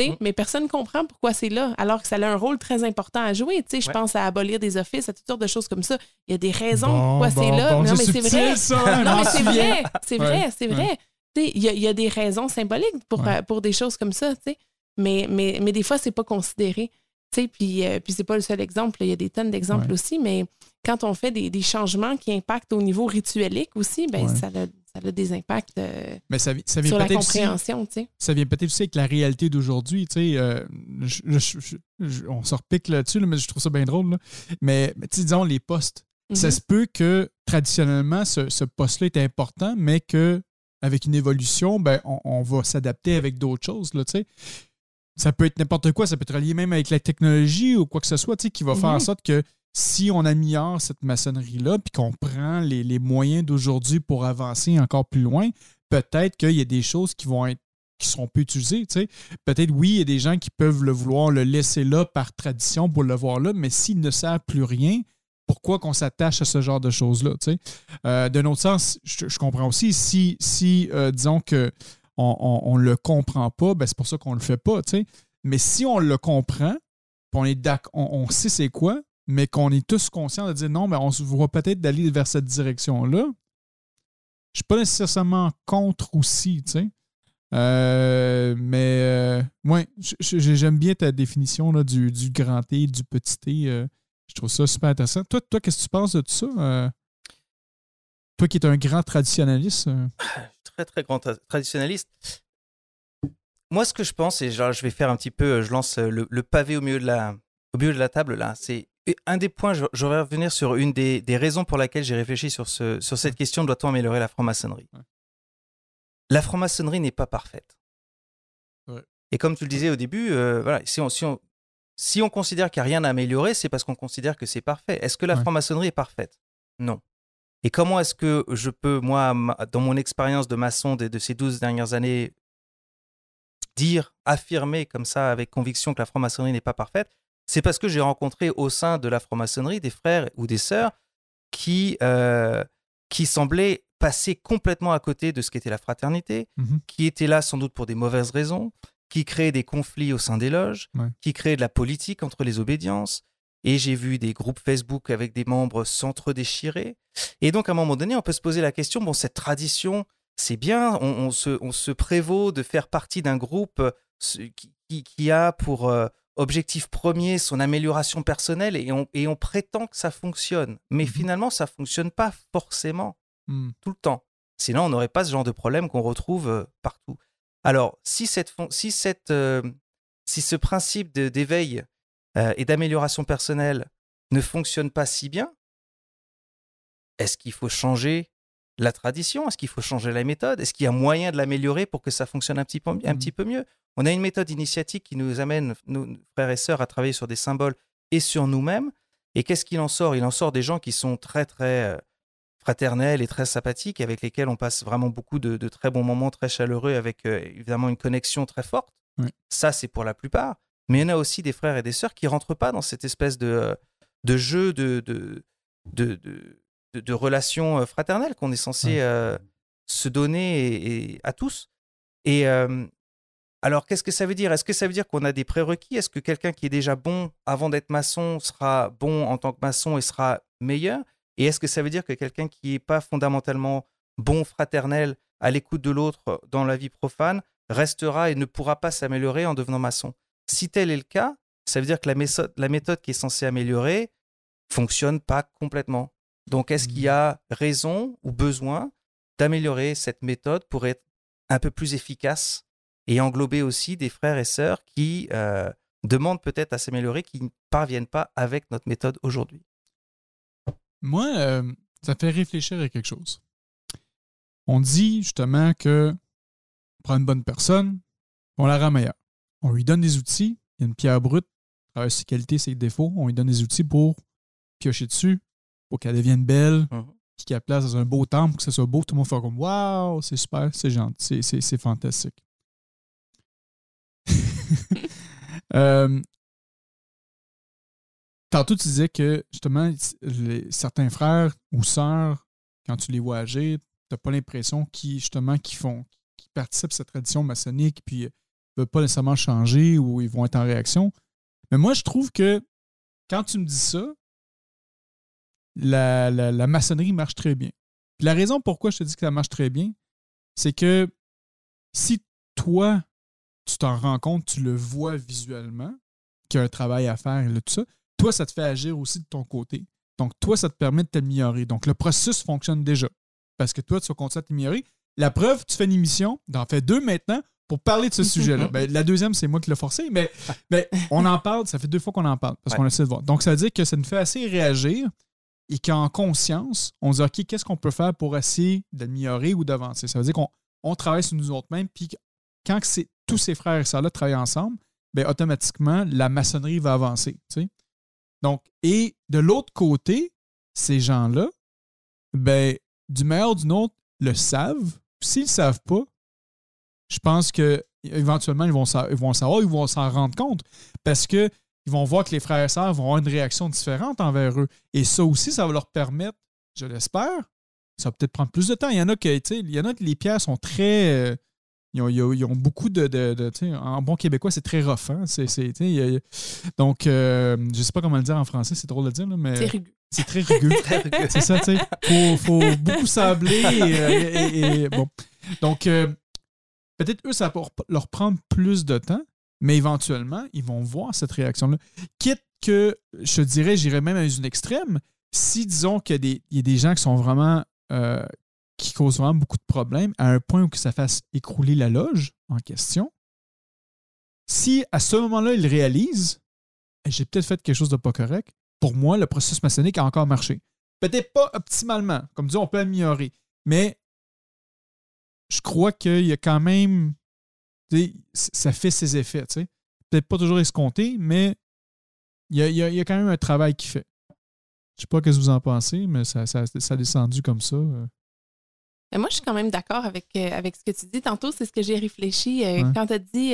Ouais. Mais personne ne comprend pourquoi c'est là, alors que ça a un rôle très important à jouer. Tu sais, Je Ouais. pense à abolir des offices, à toutes sortes de choses comme ça. Il y a des raisons Bon, pourquoi bon, c'est là. bon, non, mais c'est vrai. ça, non, m'en mais c'est vrai. C'est vrai, c'est vrai. Il y, a- il y a des raisons symboliques pour, pour des choses comme ça. tu sais. Mais, mais, mais des fois, c'est pas considéré. Tu sais, puis, euh, puis c'est pas le seul exemple. Il y a des tonnes d'exemples Ouais. aussi, mais quand on fait des, des changements qui impactent au niveau rituelique aussi, ben Ouais. ça, a, ça a des impacts euh, Mais ça, vi- ça vient sur la aussi, compréhension, tu sais. ça vient peut-être aussi avec la réalité d'aujourd'hui. Tu sais, euh, on se repique là-dessus, là, mais je trouve ça bien drôle. là. Mais, disons, les postes. Ça Mhm. se peut que traditionnellement, ce, ce poste-là est important, mais que avec une évolution, ben, on, on va s'adapter avec d'autres choses. Là, tu sais. ça peut être n'importe quoi, ça peut être relié même avec la technologie ou quoi que ce soit, tu sais, qui va faire en Mhm. sorte que si on améliore cette maçonnerie-là, puis qu'on prend les, moyens d'aujourd'hui pour avancer encore plus loin, peut-être qu'il y a des choses qui vont être qui seront peu utilisées. Peut-être, oui, il y a des gens qui peuvent le vouloir le laisser là par tradition pour le voir là, mais s'il ne sert plus rien, pourquoi qu'on s'attache à ce genre de choses-là? tu sais? Euh, D'un autre sens, je, comprends aussi, si, si euh, disons que on ne le comprend pas, ben c'est pour ça qu'on le fait pas. tu. Mais si on le comprend, on, on sait c'est quoi, mais qu'on est tous conscients de dire non, mais on se voit peut-être d'aller vers cette direction-là, je suis pas nécessairement contre aussi, tu sais. Euh, mais euh, ouais, j'aime bien ta définition là, du, du grand T, du petit T. euh, je trouve ça super intéressant. Toi, toi qu'est-ce que tu penses de tout ça? euh? toi qui es un grand traditionnaliste. euh, très très grand tra- traditionnaliste. Moi, ce que je pense, et genre, je vais faire un petit peu, je lance le, le pavé au milieu de la, au milieu de la table là. C'est un des points. je- Je vais revenir sur une des, des raisons pour laquelle j'ai réfléchi sur ce, sur cette question doit-on améliorer la franc-maçonnerie? Ouais. La franc-maçonnerie n'est pas parfaite. Ouais. Et comme tu le disais au début, euh, voilà, si on, si on, si on considère qu'il n'y a rien à améliorer, c'est parce qu'on considère que c'est parfait. Est-ce que la Ouais. franc-maçonnerie est parfaite? Non. Et comment est-ce que je peux, moi, dans mon expérience de maçon de, de ces 12 dernières années, dire, affirmer comme ça avec conviction que la franc-maçonnerie n'est pas parfaite? C'est parce que j'ai rencontré au sein de la franc-maçonnerie des frères ou des sœurs qui, euh, qui semblaient passer complètement à côté de ce qu'était la fraternité, Mhm. qui étaient là sans doute pour des mauvaises raisons, qui créaient des conflits au sein des loges, Ouais. qui créaient de la politique entre les obédiences. Et j'ai vu des groupes Facebook avec des membres s'entre-déchirer. Et donc, à un moment donné, on peut se poser la question, bon, cette tradition, c'est bien, on, on se, on se prévaut de faire partie d'un groupe euh, qui- qui a pour euh, objectif premier son amélioration personnelle et on, et on prétend que ça fonctionne. Mais Mhm. finalement, ça fonctionne pas forcément hmm, tout le temps. Sinon, on n'aurait pas ce genre de problème qu'on retrouve euh, partout. Alors, si, cette, fon- si, cette, euh, si ce principe d'éveil euh, et d'amélioration personnelle ne fonctionne pas si bien, est-ce qu'il faut changer la tradition? Est-ce qu'il faut changer la méthode? Est-ce qu'il y a moyen de l'améliorer pour que ça fonctionne un petit, peu, un Mhm. petit peu mieux? On a une méthode initiatique qui nous amène, nos frères et sœurs, à travailler sur des symboles et sur nous-mêmes. Et qu'est-ce qu'il en sort? Il en sort des gens qui sont très, très euh, fraternels et très sympathiques, avec lesquels on passe vraiment beaucoup de, de très bons moments, très chaleureux, avec euh, évidemment une connexion très forte. Oui. Ça, c'est pour la plupart. Mais il y en a aussi des frères et des sœurs qui rentrent pas dans cette espèce de, euh, de jeu de, de, de, de, relations fraternelles qu'on est censé euh, se donner et- et à tous. Et euh, alors, qu'est-ce que ça veut dire? Est-ce que ça veut dire qu'on a des prérequis? Est-ce que quelqu'un qui est déjà bon avant d'être maçon sera bon en tant que maçon et sera meilleur? Et est-ce que ça veut dire que quelqu'un qui n'est pas fondamentalement bon, fraternel, à l'écoute de l'autre dans la vie profane, restera et ne pourra pas s'améliorer en devenant maçon? Si tel est le cas, ça veut dire que la méthode, la méthode qui est censée améliorer fonctionne pas complètement. Donc, est-ce qu'il y a raison ou besoin d'améliorer cette méthode pour être un peu plus efficace et englober aussi des frères et sœurs qui euh, demandent peut-être à s'améliorer, qui ne parviennent pas avec notre méthode aujourd'hui Moi, euh, ça fait réfléchir à quelque chose. On dit justement que on prend une bonne personne, on la rend meilleure. On lui donne des outils, il y a une pierre brute, à ses qualités, ses défauts, on lui donne des outils pour piocher dessus, pour qu'elle devienne belle, Mhm. puis qu'elle place dans un beau temple, que ce soit beau, tout le monde fait comme Waouh, c'est super, c'est gentil, c'est- c'est c'est fantastique. Euh, Tantôt, tu disais que justement, certains frères ou sœurs, quand tu les vois agir, t'as pas l'impression qu'ils justement qu'ils font, qu'ils participent à cette tradition maçonnique, puis ils veulent pas nécessairement changer ou ils vont être en réaction. Mais moi, je trouve que quand tu me dis ça, la, la- maçonnerie marche très bien. La raison pourquoi je te dis que ça marche très bien, c'est que si toi, tu t'en rends compte, tu le vois visuellement, qu'il y a un travail à faire et tout ça. Toi, ça te fait agir aussi de ton côté. Donc, toi, ça te permet de t'améliorer. Donc, le processus fonctionne déjà. Parce que toi, tu vas continuer à t'améliorer. La preuve, tu fais une émission, t'en fais deux maintenant, pour parler de ce sujet-là. Ben, la deuxième, c'est moi qui l'ai forcé, mais, mais on en parle, ça fait deux fois qu'on en parle, parce qu'on essaie de voir. Donc, ça veut dire que ça nous fait assez réagir et qu'en conscience, on se dit, OK, qu'est-ce qu'on peut faire pour essayer d'améliorer ou d'avancer? Ça veut dire qu'on travaille sur nous autres mêmes, puis quand tous ces frères et sœurs-là travaillent ensemble, ben, automatiquement, la maçonnerie va avancer. Donc, et de l'autre côté, ces gens-là, ben, du meilleur du nôtre, le savent. S'ils ne savent pas, je pense que éventuellement ils vont, ils vont savoir, ils vont s'en rendre compte parce que ils vont voir que les frères et sœurs vont avoir une réaction différente envers eux. Et ça aussi, ça va leur permettre, je l'espère, ça va peut-être prendre plus de temps. Il y en a que, il y en a que les pierres sont très. Euh, ils, ont, beaucoup de. de, en bon québécois, c'est très rough. Hein? donc, euh, je ne sais pas comment le dire en français, c'est drôle de dire, mais. C'est rugueux. C'est très rugueux. c'est ça, tu sais. Il faut, beaucoup sabler. Et, bon. Donc, euh, peut-être eux, ça va leur prendre plus de temps, mais éventuellement, ils vont voir cette réaction-là. Quitte que, je dirais, j'irais même à une extrême, si disons qu'il y, a des gens qui sont vraiment. Euh, qui causent vraiment beaucoup de problèmes, à un point où ça fasse écrouler la loge en question, si à ce moment-là, ils réalisent j'ai peut-être fait quelque chose de pas correct, pour moi, le processus maçonnique a encore marché. Peut-être pas optimalement, comme dit, on peut améliorer, mais je crois qu'il y a quand même. Ça fait ses effets. Peut-être pas toujours escompté, mais il y, a, quand même un travail qui fait. Je sais pas ce que vous en pensez, mais ça, ça, a descendu comme ça. Euh. moi, je suis quand même d'accord avec, euh, avec ce que tu dis. Tantôt, c'est ce que j'ai réfléchi. Euh, quand tu as dit,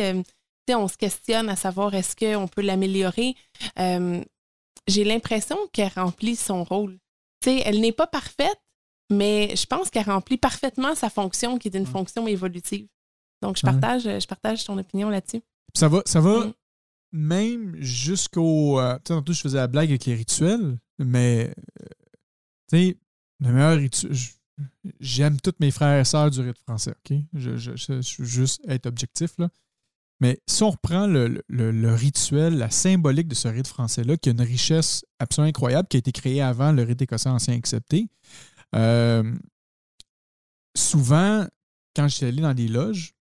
on se questionne à savoir est-ce qu'on peut l'améliorer, j'ai l'impression qu'elle remplit son rôle. elle n'est pas parfaite, mais je pense qu'elle remplit parfaitement sa fonction qui est une fonction évolutive. Donc, je partage, je partage ton opinion là-dessus. Ça va, ça va mm. même jusqu'au. Euh, tu sais, tantôt, je faisais la blague avec les rituels, mais euh, tu sais, le meilleur rituel. J'aime tous mes frères et sœurs du rite français, OK? Je, je, je, je juste être objectif, là. Mais si on reprend le, rituel, la symbolique de ce rite français-là, qui a une richesse absolument incroyable, qui a été créée avant le rite écossais ancien accepté, euh, souvent, quand j'étais allé dans des loges,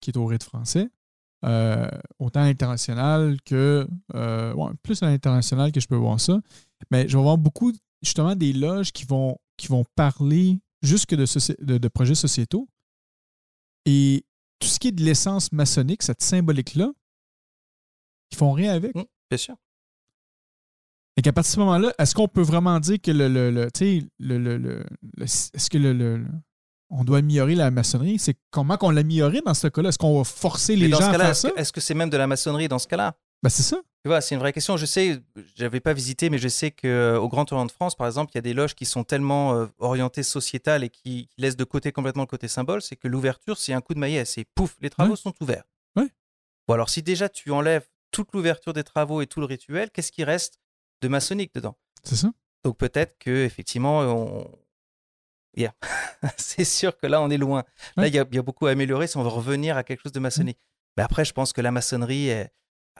qui est au rite français, euh, autant à l'international que. Euh, plus à l'international que je peux voir ça. Mais je vais voir beaucoup, justement, des loges qui vont, qui vont parler jusque de, de projets sociétaux. Et tout ce qui est de l'essence maçonnique, cette symbolique-là, ils font rien avec. Mmh, bien sûr. Et qu'à partir de ce moment-là, est-ce qu'on peut vraiment dire que le, le, le, le, le est-ce que le, on doit améliorer la maçonnerie? C'est comment qu'on l'améliorerait dans ce cas-là? Est-ce qu'on va forcer les gens à faire ça? Est-ce que c'est même de la maçonnerie dans ce cas-là? Ben, c'est ça. Tu vois, c'est une vraie question. Je sais, je n'avais pas visité, mais je sais qu'au euh, Grand Orient de France, par exemple, il y a des loges qui sont tellement euh, orientées sociétales et qui, laissent de côté complètement le côté symbole, c'est que l'ouverture, c'est un coup de maillet, c'est pouf, les travaux sont ouverts. Oui. Bon, alors si déjà tu enlèves toute l'ouverture des travaux et tout le rituel, qu'est-ce qui reste de maçonnique dedans? C'est ça. Donc peut-être que effectivement, on... c'est sûr que là, on est loin. Là, il y, a beaucoup à améliorer si on veut revenir à quelque chose de maçonnique. Mais après, je pense que la maçonnerie, est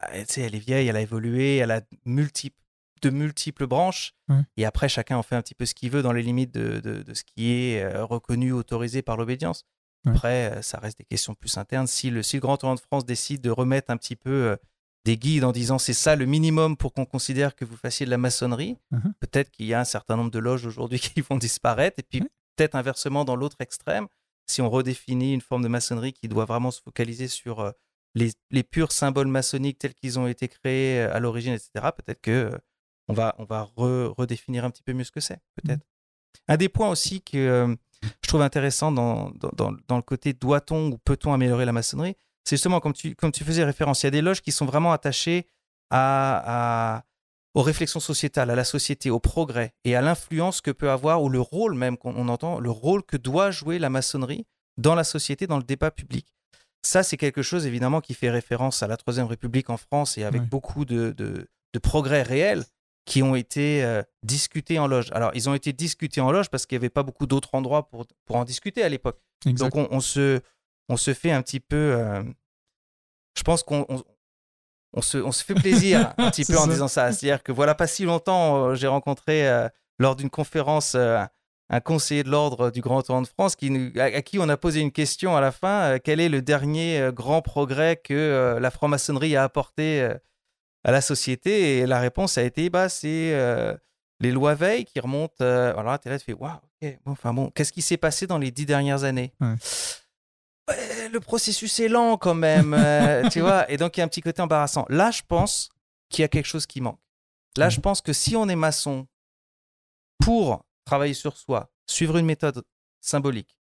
ah, elle est vieille, elle a évolué, elle a de multiples branches. Et après, chacun en fait un petit peu ce qu'il veut dans les limites de, ce qui est euh, reconnu, autorisé par l'obédience. Après, euh, ça reste des questions plus internes. Si le, Grand Orient de France décide de remettre un petit peu euh, des guides en disant c'est ça le minimum pour qu'on considère que vous fassiez de la maçonnerie, uh-huh. peut-être qu'il y a un certain nombre de loges aujourd'hui qui vont disparaître. Et puis, peut-être inversement, dans l'autre extrême, si on redéfinit une forme de maçonnerie qui doit vraiment se focaliser sur les, purs symboles maçonniques tels qu'ils ont été créés euh, à l'origine, etc., peut-être que euh, on va, on va redéfinir un petit peu mieux ce que c'est, mmh. peut-être. Un des points aussi que euh, je trouve intéressant dans, dans, dans le côté doit-on ou peut-on améliorer la maçonnerie, c'est justement comme tu, comme tu faisais référence, il y a des loges qui sont vraiment attachées à, aux réflexions sociétales, à la société, au progrès et à l'influence que peut avoir, ou le rôle même qu'on entend, le rôle que doit jouer la maçonnerie dans la société, dans le débat public. Ça, c'est quelque chose évidemment qui fait référence à la Troisième République en France et avec beaucoup de, de, progrès réels qui ont été euh, discutés en loge. Alors, ils ont été discutés en loge parce qu'il n'y avait pas beaucoup d'autres endroits pour, pour en discuter à l'époque. Donc, on, se, on se fait un petit peu, euh, je pense qu'on on, on se, on se fait plaisir un petit peu en disant ça. C'est-à-dire que voilà, pas si longtemps, euh, j'ai rencontré lors d'une conférence un conseiller de l'ordre du Grand Orient de France qui, nous- à, à qui on a posé une question à la fin. euh, quel est le dernier euh, grand progrès que euh, la franc-maçonnerie a apporté euh, à la société? Et la réponse a été bah, c'est euh, les lois Veil qui remontent. euh, alors tu es là, tu fais waouh, ok, bon, enfin bon, qu'est-ce qui s'est passé dans les dix dernières années? Ouais. Ouais, Le processus est lent quand même, euh, tu vois, et donc il y a un petit côté embarrassant. Là, je pense qu'il y a quelque chose qui manque. Là, je pense que si on est maçon pour travailler sur soi, suivre une méthode symbolique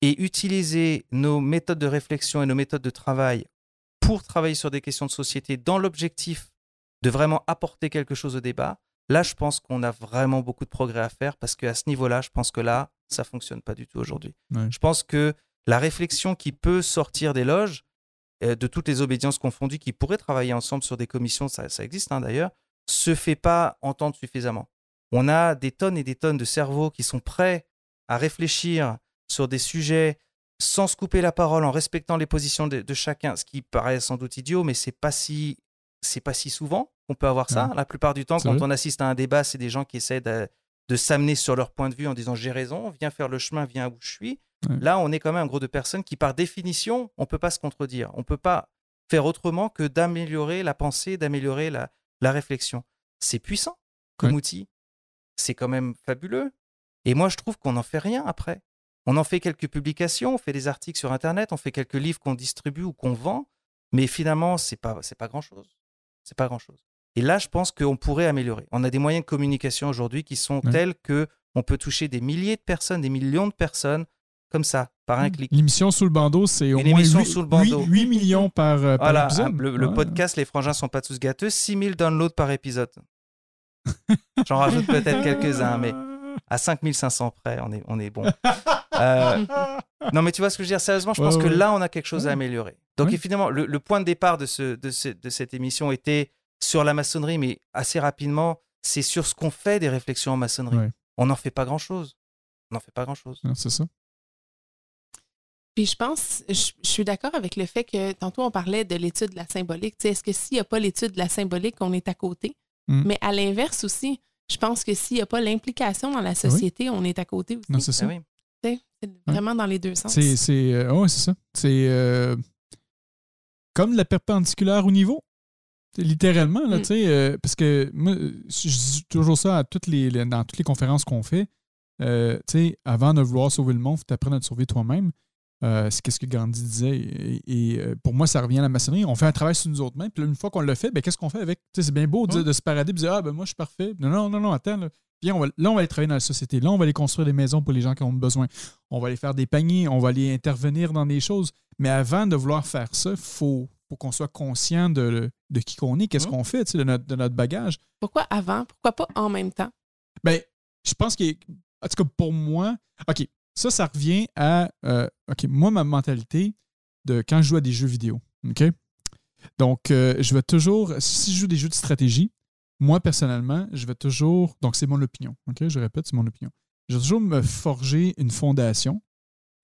et utiliser nos méthodes de réflexion et nos méthodes de travail pour travailler sur des questions de société dans l'objectif de vraiment apporter quelque chose au débat, là, je pense qu'on a vraiment beaucoup de progrès à faire parce qu'à ce niveau-là, je pense que là, ça fonctionne pas du tout aujourd'hui. Ouais. Je pense que la réflexion qui peut sortir des loges, euh, de toutes les obédiences confondues, qui pourraient travailler ensemble sur des commissions, ça, ça existe hein, d'ailleurs, se fait pas entendre suffisamment. On a des tonnes et des tonnes de cerveaux qui sont prêts à réfléchir sur des sujets sans se couper la parole, en respectant les positions de, de chacun, ce qui paraît sans doute idiot, mais c'est pas si c'est pas si souvent qu'on peut avoir ça. Ouais. La plupart du temps, quand vrai. on assiste à un débat, c'est des gens qui essaient de, de s'amener sur leur point de vue en disant j'ai raison, viens faire le chemin, viens où je suis. Ouais. Là, on est quand même un groupe de personnes qui, par définition, on peut pas se contredire. On peut pas faire autrement que d'améliorer la pensée, d'améliorer la, la réflexion. C'est puissant comme Ouais. outil. C'est quand même fabuleux. Et moi, je trouve qu'on n'en fait rien après. On en fait quelques publications, on fait des articles sur Internet, on fait quelques livres qu'on distribue ou qu'on vend, mais finalement, c'est pas, c'est pas grand-chose. C'est pas grand-chose. Et là, je pense qu'on pourrait améliorer. On a des moyens de communication aujourd'hui qui sont tels que on peut toucher des milliers de personnes, des millions de personnes, comme ça, par un clic. L'émission sous le bandeau, c'est au Une moins émission 8, sous le bandeau. millions par, euh, par Voilà, épisode. le, le podcast Les Frangins sont pas tous gâteux, 6000 downloads par épisode. J'en rajoute peut-être quelques-uns, mais à 5500 près, on est, on est bon. Euh, non, mais tu vois ce que je veux dire Sérieusement, je Ouais, pense que là, on a quelque chose à améliorer. Donc, Ouais. évidemment, le, le point de départ de, ce, de, ce- de cette émission était sur la maçonnerie, mais assez rapidement, c'est sur ce qu'on fait des réflexions en maçonnerie. Ouais. On n'en fait pas grand-chose. On n'en fait pas grand-chose. C'est ça. Puis je pense, je, je suis d'accord avec le fait que tantôt on parlait de l'étude de la symbolique. Tu sais, Est-ce que s'il n'y a pas l'étude de la symbolique, on est à côté? Mm. Mais à l'inverse aussi, je pense que s'il n'y a pas l'implication dans la société, on est à côté aussi. Non, c'est ça. Ah oui. C'est vraiment dans les deux sens. C'est, c'est, euh, ouais, c'est ça. C'est euh, comme la perpendiculaire au niveau. Littéralement, là, Mm. tu sais, euh, parce que moi, je dis toujours ça à toutes les, les- dans toutes les conférences qu'on fait. Euh, tu sais, avant de vouloir sauver le monde, faut apprendre à te sauver toi-même. Euh, c'est ce que Gandhi disait. Et, et, euh, pour moi, ça revient à la maçonnerie. On fait un travail sur nous autres mêmes. Puis là, une fois qu'on l'a fait, ben, qu'est-ce qu'on fait avec? C'est bien beau de, de se parader et de dire Ah, ben moi, je suis parfait. Non, non, non, non, attends. Là. Viens, on va, là, on va aller travailler dans la société. Là, on va aller construire des maisons pour les gens qui en ont besoin. On va aller faire des paniers. On va aller intervenir dans des choses. Mais avant de vouloir faire ça, il faut, faut qu'on soit conscient de, de qui qu'on est, qu'est-ce qu'on fait, de notre, de notre bagage. Pourquoi avant? Pourquoi pas en même temps? Ben, je pense que, en tout cas, pour moi, OK, ça, ça revient à, euh, OK, moi, ma mentalité de quand je joue à des jeux vidéo, OK? Donc, euh, je vais toujours, si je joue des jeux de stratégie, moi, personnellement, je vais toujours, donc c'est mon opinion, OK? Je répète, c'est mon opinion. Je vais toujours me forger une fondation,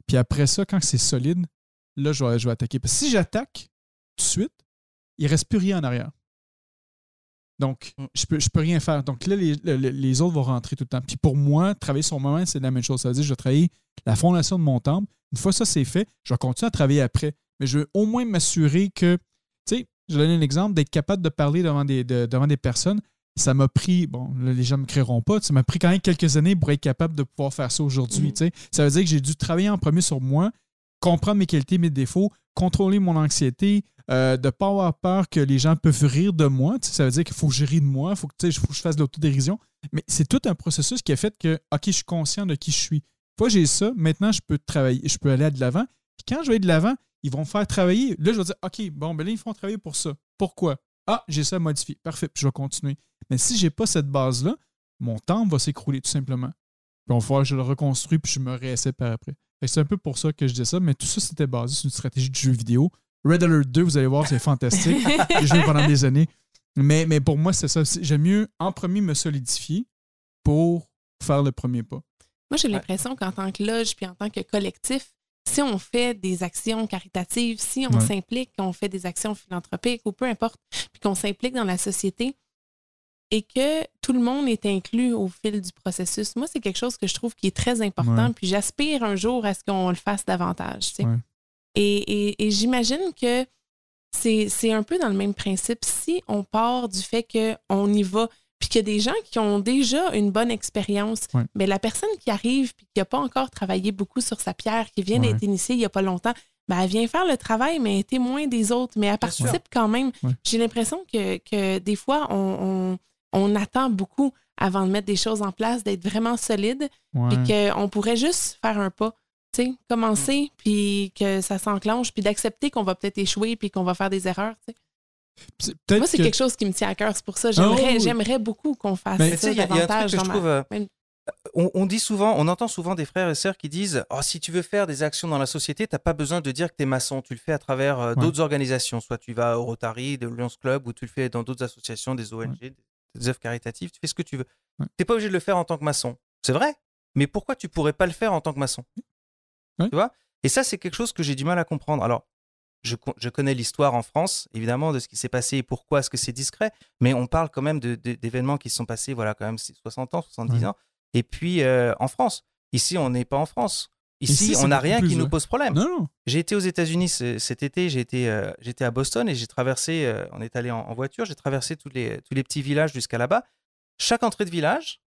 puis après ça, quand c'est solide, là, je vais, je vais attaquer. Parce que si j'attaque tout de suite, il ne reste plus rien en arrière. Donc, Mm. je peux, je peux rien faire. Donc là, les, le- le- les autres vont rentrer tout le temps. Puis pour moi, travailler sur moi-même, c'est la même chose. Ça veut dire je vais travailler la fondation de mon temple. Une fois ça, c'est fait, je vais continuer à travailler après. Mais je veux au moins m'assurer que, tu sais, je vais donner un exemple, d'être capable de parler devant des, de- devant des personnes. Ça m'a pris, bon, là, les gens ne me créeront pas, ça m'a pris quand même quelques années pour être capable de pouvoir faire ça aujourd'hui. Sais. Ça veut dire que j'ai dû travailler en premier sur moi, comprendre mes qualités, mes défauts, contrôler mon anxiété, euh, de ne pas avoir peur que les gens peuvent rire de moi. Ça veut dire qu'il faut que je rie de moi, il faut, faut que je fasse de l'autodérision. Mais c'est tout un processus qui a fait que, OK, je suis conscient de qui je suis. Que j'ai ça, maintenant, je peux travailler, je peux aller de l'avant. Puis quand je vais aller de l'avant, ils vont me faire travailler. Là, je vais dire, OK, bon, ben là, ils font travailler pour ça. Pourquoi? Ah, j'ai ça à modifier. Parfait, puis je vais continuer. Mais si j'ai pas cette base-là, mon temps va s'écrouler tout simplement. Puis on va que je le reconstruis puis je me réessaie par après. C'est un peu pour ça que je dis ça, mais tout ça, c'était basé sur une stratégie de jeu vidéo. Red Alert 2, vous allez voir, c'est fantastique. J'ai joué pendant des années. Mais, mais pour moi, c'est ça. J'aime mieux en premier me solidifier pour faire le premier pas. Moi, j'ai l'impression qu'en tant que loge puis en tant que collectif, si on fait des actions caritatives, si on Ouais. s'implique, qu'on fait des actions philanthropiques ou peu importe, puis qu'on s'implique dans la société et que tout le monde est inclus au fil du processus, moi, c'est quelque chose que je trouve qui est très important. Ouais. Puis j'aspire un jour à ce qu'on le fasse davantage. tu sais. Ouais. Et, et- et j'imagine que c'est c'est un peu dans le même principe. Si on part du fait qu'on y va, puis qu'il y a des gens qui ont déjà une bonne expérience, Ouais. mais la personne qui arrive puis qui n'a pas encore travaillé beaucoup sur sa pierre, qui vient Ouais. d'être initiée il n'y a pas longtemps, ben, elle vient faire le travail, mais elle est témoin des autres, mais elle participe quand même. Ouais. J'ai l'impression que, que des fois, on, on- on attend beaucoup avant de mettre des choses en place, d'être vraiment solide, Ouais. puis qu'on pourrait juste faire un pas. Tu sais, commencer, puis que ça s'enclenche, puis d'accepter qu'on va peut-être échouer, puis qu'on va faire des erreurs. tu sais. Moi, c'est que- quelque chose qui me tient à cœur. C'est pour ça j'aimerais j'aimerais beaucoup qu'on fasse Mais ça il y, a- il y a un truc davantage que je trouve. euh, même- on, on dit souvent, on entend souvent des frères et sœurs qui disent oh, si tu veux faire des actions dans la société, tu n'as pas besoin de dire que tu es maçon. Tu le fais à travers euh, Ouais. d'autres organisations. Soit tu vas au Rotary, au Lions Club, ou tu le fais dans d'autres associations, des ONG, des, des œuvres caritatives. Tu fais ce que tu veux. Ouais. Tu n'es pas obligé de le faire en tant que maçon. C'est vrai. Mais pourquoi tu pourrais pas le faire en tant que maçon? Ouais. Tu vois? Et ça, c'est quelque chose que j'ai du mal à comprendre. Alors, je, co- je connais l'histoire en France, évidemment, de ce qui s'est passé et pourquoi est-ce que c'est discret, mais on parle quand même de- de- d'événements qui se sont passés, voilà, quand même, c'est 60 ans, 70 Ouais. ans. Et puis, euh, en France. Ici, on n'est pas en France. Ici, on n'a rien plus qui nous pose problème. Non. J'ai été aux États-Unis ce- cet été, j'ai été, euh, j'étais à Boston et j'ai traversé, euh, on est allé en, en voiture, j'ai traversé tous les, tous les petits villages jusqu'à là-bas. Chaque entrée de village,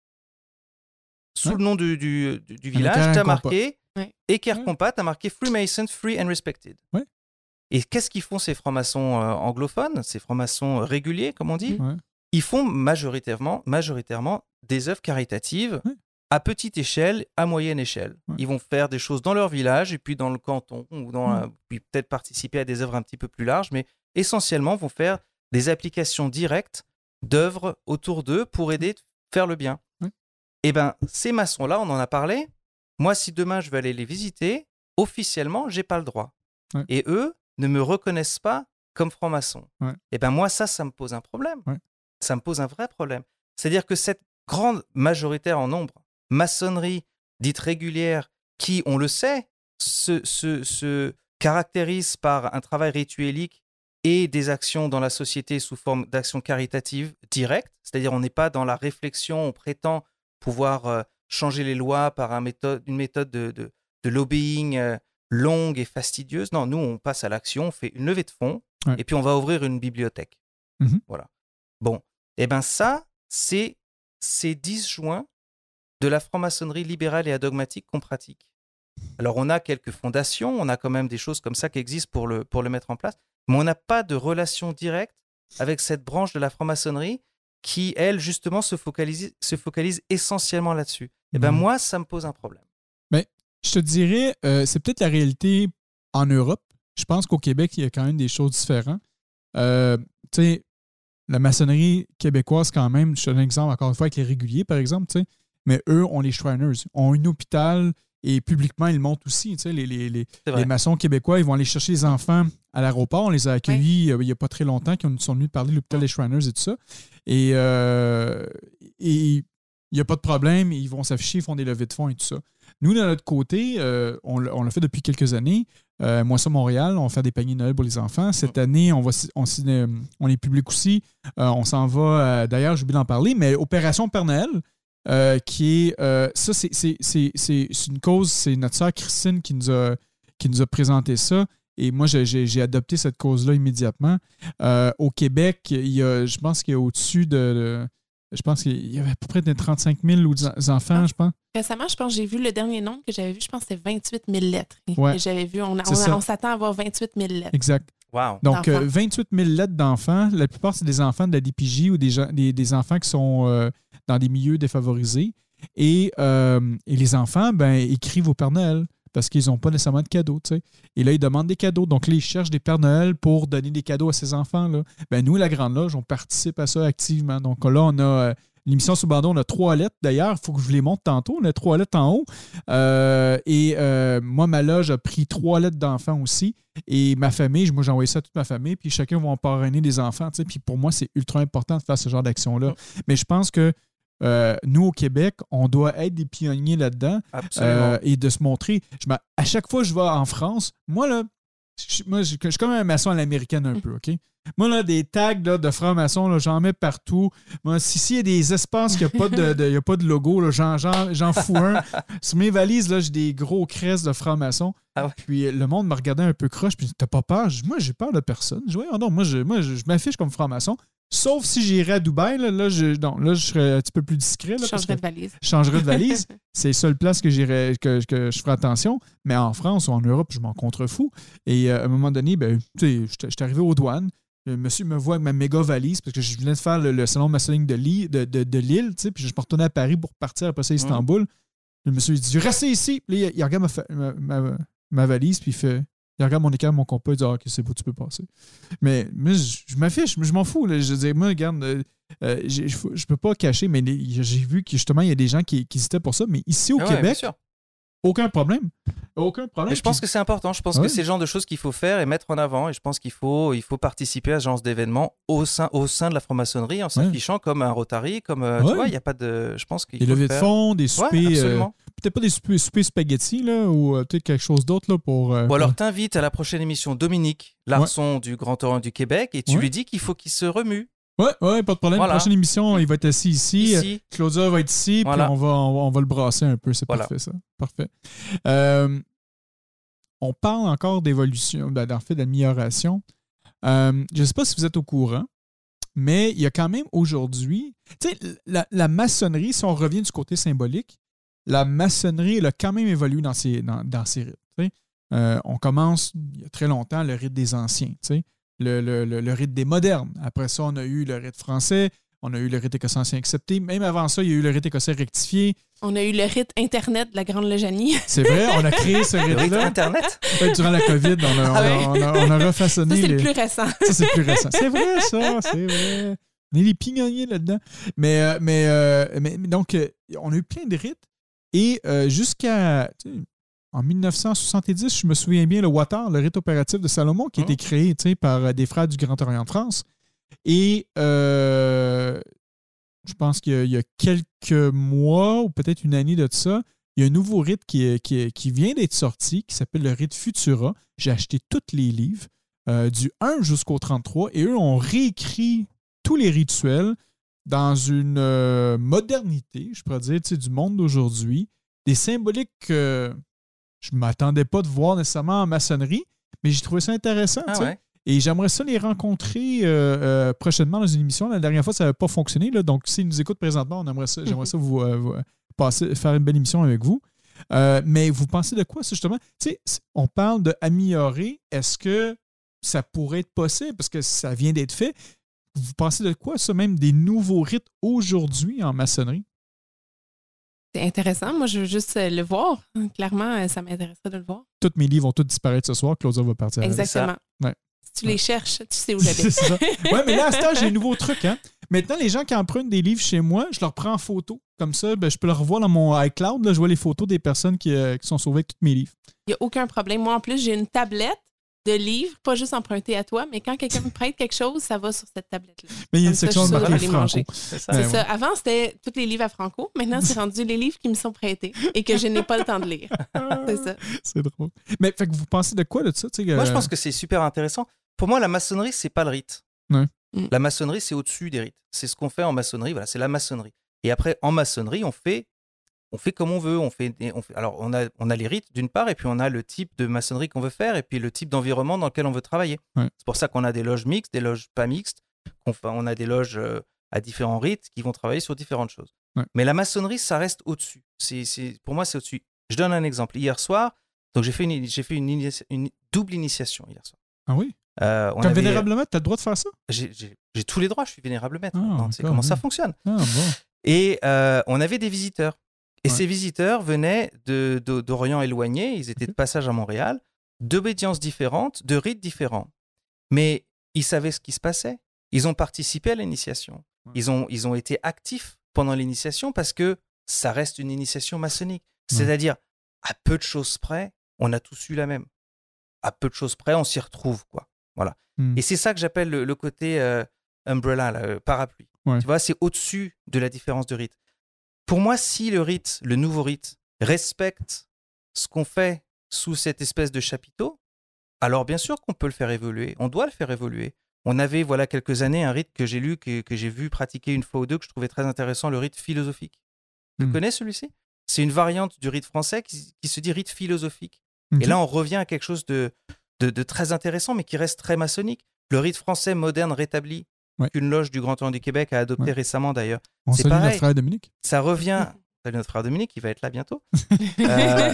sous Ouais. le nom du, du, du- du Avec village, un tu as compas. marqué Ouais. Équerre Ouais. compas, tu as marqué Freemason, Free and Respected. Ouais. Et qu'est-ce qu'ils font ces francs-maçons euh, anglophones, ces francs-maçons réguliers, comme on dit? Ouais. Ils font majoritairement, majoritairement des œuvres caritatives Ouais. À petite échelle, à moyenne échelle. Ouais. Ils vont faire des choses dans leur village et puis dans le canton, ou dans Ouais. la- puis peut-être participer à des œuvres un petit peu plus larges, mais essentiellement vont faire des applications directes d'œuvres autour d'eux pour aider à faire le bien. Ouais. Et ben ces maçons-là, on en a parlé. Moi, si demain je veux aller les visiter, officiellement, j'ai pas le droit. Et eux ne me reconnaissent pas comme franc-maçon. Et ben moi, ça, ça me pose un problème. Ça me pose un vrai problème. C'est-à-dire que cette grande majoritaire en nombre, maçonnerie dite régulière, qui, on le sait, se, se, se caractérise par un travail rituelique et des actions dans la société sous forme d'actions caritatives directes, c'est-à-dire on n'est pas dans la réflexion, on prétend pouvoir euh, changer les lois par un méthode, une méthode de, de, de lobbying euh, longue et fastidieuse. Non, nous, on passe à l'action, on fait une levée de fonds Ouais. et puis on va ouvrir une bibliothèque. Mhm. Voilà. Bon, et ben ça, c'est ces 10 juin de la franc-maçonnerie libérale et adogmatique qu'on pratique. Alors, on a quelques fondations, on a quand même des choses comme ça qui existent pour le, pour le mettre en place, mais on n'a pas de relation directe avec cette branche de la franc-maçonnerie qui, elle, justement, se focalise, se focalise essentiellement là-dessus. Et ben Mhm. moi, ça me pose un problème. Je te dirais, euh, c'est peut-être la réalité en Europe. Je pense qu'au Québec, il y a quand même des choses différentes. Euh, tu sais, la maçonnerie québécoise, quand même, je te donne un exemple encore une fois avec les réguliers, par exemple, tu sais, mais eux ont les Shriners, ont un hôpital et publiquement, ils le montrent aussi. Tu sais, les, les, les, les maçons québécois, ils vont aller chercher les enfants à l'aéroport. On les a accueillis euh, il n'y a pas très longtemps, qui ont- sont venus parler de l'hôpital des Shriners et tout ça. Et, euh, et il n'y a pas de problème, ils vont s'afficher, ils font des levées de fonds et tout ça. Nous, de notre côté, euh, on, l'a- on l'a fait depuis quelques années. Euh, moi, ça, Montréal, on fait des paniers de Noël pour les enfants. Cette année, on, va, on, s- on est public aussi. Euh, on s'en va, euh, d'ailleurs, j'ai oublié d'en parler, mais Opération Père Noël, euh, qui est. euh, ça, c'est- une cause, c'est notre sœur Christine qui nous a, qui nous a présenté ça. Et moi, j'ai- adopté cette cause-là immédiatement. Euh, au Québec, il y a, je pense qu'il y a au-dessus de, de- Je pense qu'il y avait à peu près de 35 000 ou- enfants, je pense. Récemment, je pense que j'ai vu le dernier nombre que j'avais vu, je pense que c'était 28 000 lettres. Ouais. J'avais vu, on, on, on s'attend à avoir 28 000 lettres. Exact. Wow. Donc, D'enfants. euh, 28 000 lettres d'enfants. La plupart, c'est des enfants de la DPJ ou des, gens- des, des enfants qui sont euh, dans des milieux défavorisés. Et, euh, et les enfants, ben, écrivent au Père Noël parce qu'ils n'ont pas nécessairement de cadeaux. tu sais. Et là, ils demandent des cadeaux. Donc, là, ils cherchent des Pères Noël pour donner des cadeaux à ces enfants-là. Ben, nous, la Grande Loge, on participe à ça activement. Donc, là, on a. L'émission sous bandeau, on a trois lettres. D'ailleurs, il faut que je vous les montre tantôt. On a trois lettres en haut. Euh, et euh, moi, ma loge a pris trois lettres d'enfants aussi. Et ma famille, moi, j'ai envoyé ça à toute ma famille. Puis chacun va en parrainer des enfants. Puis pour moi, c'est ultra important de faire ce genre d'action-là. Mais je pense que euh, nous, au Québec, on doit être des pionniers là-dedans euh, et de se montrer. Je à chaque fois que je vais en France, moi, là, je, moi, je, je suis comme un maçon à l'américaine un peu, OK? Moi, là, des tags là, de francs-maçons, j'en mets partout. Moi, si s'il y a des espaces qu'il n'y a, pas de- de- il y a pas de logo, j'en fous un. Sur mes valises, là, j'ai des gros cresses de francs-maçons. Ah ouais? Puis euh, le monde me regardait un peu croche. Puis t'as pas peur? Je moi, j'ai peur de personne. Je dis, Ouais, non, moi, je, moi, je, je m'affiche comme franc-maçon. Sauf si j'irais à Dubaï, là, là, je, non, là, je serais un petit peu plus discret. Je Là, parce changerais que de valise. je changerais de valise. C'est la seule place que, que, que je ferai attention. Mais en France ou en Europe, je m'en contrefous. Et euh, à un moment donné, ben, tu sais, j'étais- j'étais arrivé aux douanes. Le monsieur me voit avec ma méga valise parce que je venais de faire le, le salon maçonnique de, Lille, de, de, de Lille, tu sais, puis je me retournais à Paris pour partir après ça à Istanbul. Le monsieur, il dit Restez ici. Puis il, il regarde ma, ma, ma- ma valise, puis il fait Il regarde mon écart, mon compas, il dit Ah, Ok, c'est beau, tu peux passer. Mais, mais je, m'affiche, je m'en fous. là. Je dis Moi, regarde, euh, euh, je je peux pas cacher, mais j'ai vu que justement, il y a des gens qui, qui hésitaient pour ça. Mais ici, au Ah ouais, Québec. Aucun problème. Aucun problème. Mais je pense que c'est important. Je pense Ouais. que c'est le genre de choses qu'il faut faire et mettre en avant. Et je pense qu'il faut, il faut participer à ce genre d'événements au sein, au sein de la franc-maçonnerie en s'affichant comme un Rotary, comme. euh, Ouais. Tu vois, il n'y a pas de. Je pense qu'il Des levées le de fonds, des soupers. euh, peut-être pas des soupers, soupers spaghetti, là, ou euh, peut-être quelque chose d'autre là, pour. euh, Ou alors t'invites à la prochaine émission Dominique Larson du Grand Orient du Québec et tu lui dis qu'il faut qu'il se remue Ouais, ouais, pas de problème. Voilà. Prochaine émission, il va être assis ici. euh, ici. Claudia va être ici, Voilà. puis on va, on, va, on va le brasser un peu. C'est Voilà. parfait, ça. Parfait. Euh, on parle encore d'évolution, ben, en fait, d'amélioration. Euh, je ne sais pas si vous êtes au courant, mais il y a quand même aujourd'hui, tu sais, la, la maçonnerie, si on revient du côté symbolique, la maçonnerie, elle a quand même évolué dans ses, dans, dans ses rites. Euh, on commence, il y a très longtemps, le rite des anciens, tu sais, le, le- le- le rite des modernes. Après ça, on a eu le rite français, on a eu le rite écossais ancien accepté. Même avant ça, il y a eu le rite écossais rectifié. On a eu le rite Internet de la Grande Lejanie. C'est vrai, on a créé ce Le rite rite-là. Internet? Ouais, Durant la COVID, on a, on a- Ah on a- on a Ça, refaçonné c'est le les- plus récent. Ça, c'est plus récent. C'est vrai, ça, c'est vrai. On est des pignonniers là-dedans. Mais, euh, mais, euh, mais- donc, euh, on a eu plein de rites. Et jusqu'à. En 1970, je me souviens bien, le Watar, le rite opératif de Salomon, qui a été créé tu sais, par euh, des frères du Grand Orient de France. Et euh, je pense qu'il y, a- il y a quelques mois, ou peut-être une année de ça, il y a un nouveau rite qui, qui vient d'être sorti, qui s'appelle le rite Futura. J'ai acheté tous les livres, euh, du 1 jusqu'au 33, et eux ont réécrit tous les rituels dans une euh, modernité, je pourrais dire, du monde d'aujourd'hui, des symboliques que je ne m'attendais pas de voir nécessairement en maçonnerie, mais j'ai trouvé ça intéressant. Ah ouais. Et j'aimerais ça les rencontrer euh, euh, prochainement dans une émission. La dernière fois, ça n'avait pas fonctionné. là. donc, s'ils nous écoutent présentement, on aimerait ça, j'aimerais ça vous, euh, vous, passer, faire une belle émission avec vous. Mais vous pensez de quoi, ça, justement? On parle d'améliorer. Est-ce que ça pourrait être possible? Parce que ça vient d'être fait. Vous pensez de quoi, ça, même des nouveaux rites aujourd'hui en maçonnerie? C'est intéressant. Moi, je veux juste euh, le voir. Clairement, euh, ça m'intéresserait de le voir. Tous mes livres vont tous disparaître ce soir. Claudia va partir. avec. Exactement. Ouais. Si tu les cherches, tu sais où j'habite. C'est ça. Ouais, mais là, à ce temps, j'ai un nouveau truc. Hein. Maintenant, les gens qui empruntent des livres chez moi, je leur prends en photo. Comme ça, ben, je peux le revoir dans mon iCloud. Là, je vois les photos des personnes qui, euh, qui sont sauvées avec tous mes livres. Il n'y a aucun problème. Moi, en plus, j'ai une tablette de livres, pas juste empruntée à toi, mais quand quelqu'un me prête quelque chose, ça va sur cette tablette-là. Mais il y a une ça, section de Franco. manger. C'est ça. Ben, C'est ouais. ça. Avant, c'était tous les livres à Franco. Maintenant, c'est rendu les livres qui me sont prêtés et que je n'ai pas le temps de lire. C'est ça. C'est drôle. Mais fait que vous pensez de quoi de ça? Moi, je pense que c'est super intéressant. Pour moi, la maçonnerie, c'est pas le rite. Ouais. Mm. La maçonnerie, c'est au-dessus des rites. C'est ce qu'on fait en maçonnerie. Voilà, c'est la maçonnerie. Et après, en maçonnerie, on fait, on fait comme on veut. On fait, on fait. Alors, on a, on a les rites d'une part, et puis on a le type de maçonnerie qu'on veut faire, et puis le type d'environnement dans lequel on veut travailler. Ouais. C'est pour ça qu'on a des loges mixtes, des loges pas mixtes. qu'on fait- on a des loges euh, à différents rites qui vont travailler sur différentes choses. Ouais. Mais la maçonnerie, ça reste au-dessus. C'est, c'est- pour moi, c'est au-dessus. Je donne un exemple. Hier soir, donc j'ai fait une, j'ai fait une, initia- une double initiation hier soir. Ah oui? Euh, on Comme avait- vénérablement, tu as le droit de faire ça? J'ai, tous les droits, je suis vénérable maître. Ah, d'accord, comment ça fonctionne? Ah bon. Et euh, on avait des visiteurs. Et Ouais. ces visiteurs venaient de, de- d'Orient éloigné, ils étaient de passage à Montréal, d'obédiences différentes, de rites différents. Mais ils savaient ce qui se passait. Ils ont participé à l'initiation. Ils, ont, ils ont été actifs pendant l'initiation parce que ça reste une initiation maçonnique. C'est-à-dire, à peu de choses près, on a tous eu la même. À peu de choses près, on s'y retrouve, quoi. Voilà. Hmm. Et c'est ça que j'appelle le, le côté euh, umbrella, là, euh, parapluie. Ouais. Tu vois, c'est au-dessus de la différence de rite. Pour moi, si le rite, le nouveau rite, respecte ce qu'on fait sous cette espèce de chapiteau, alors bien sûr qu'on peut le faire évoluer. On doit le faire évoluer. On avait, voilà, quelques années, un rite que j'ai lu, que, que j'ai vu pratiquer une fois ou deux, que je trouvais très intéressant, le rite philosophique. Tu Hmm. connais celui-ci? C'est une variante du rite français qui, qui se dit rite philosophique. Et là, on revient à quelque chose de, de, de très intéressant, mais qui reste très maçonnique. Le rite français moderne rétabli, Ouais. qu'une loge du Grand Orient du Québec a adopté Ouais. récemment d'ailleurs, On c'est salue pareil. notre frère Dominique. ça revient. Salut notre frère Dominique, il va être là bientôt. Euh,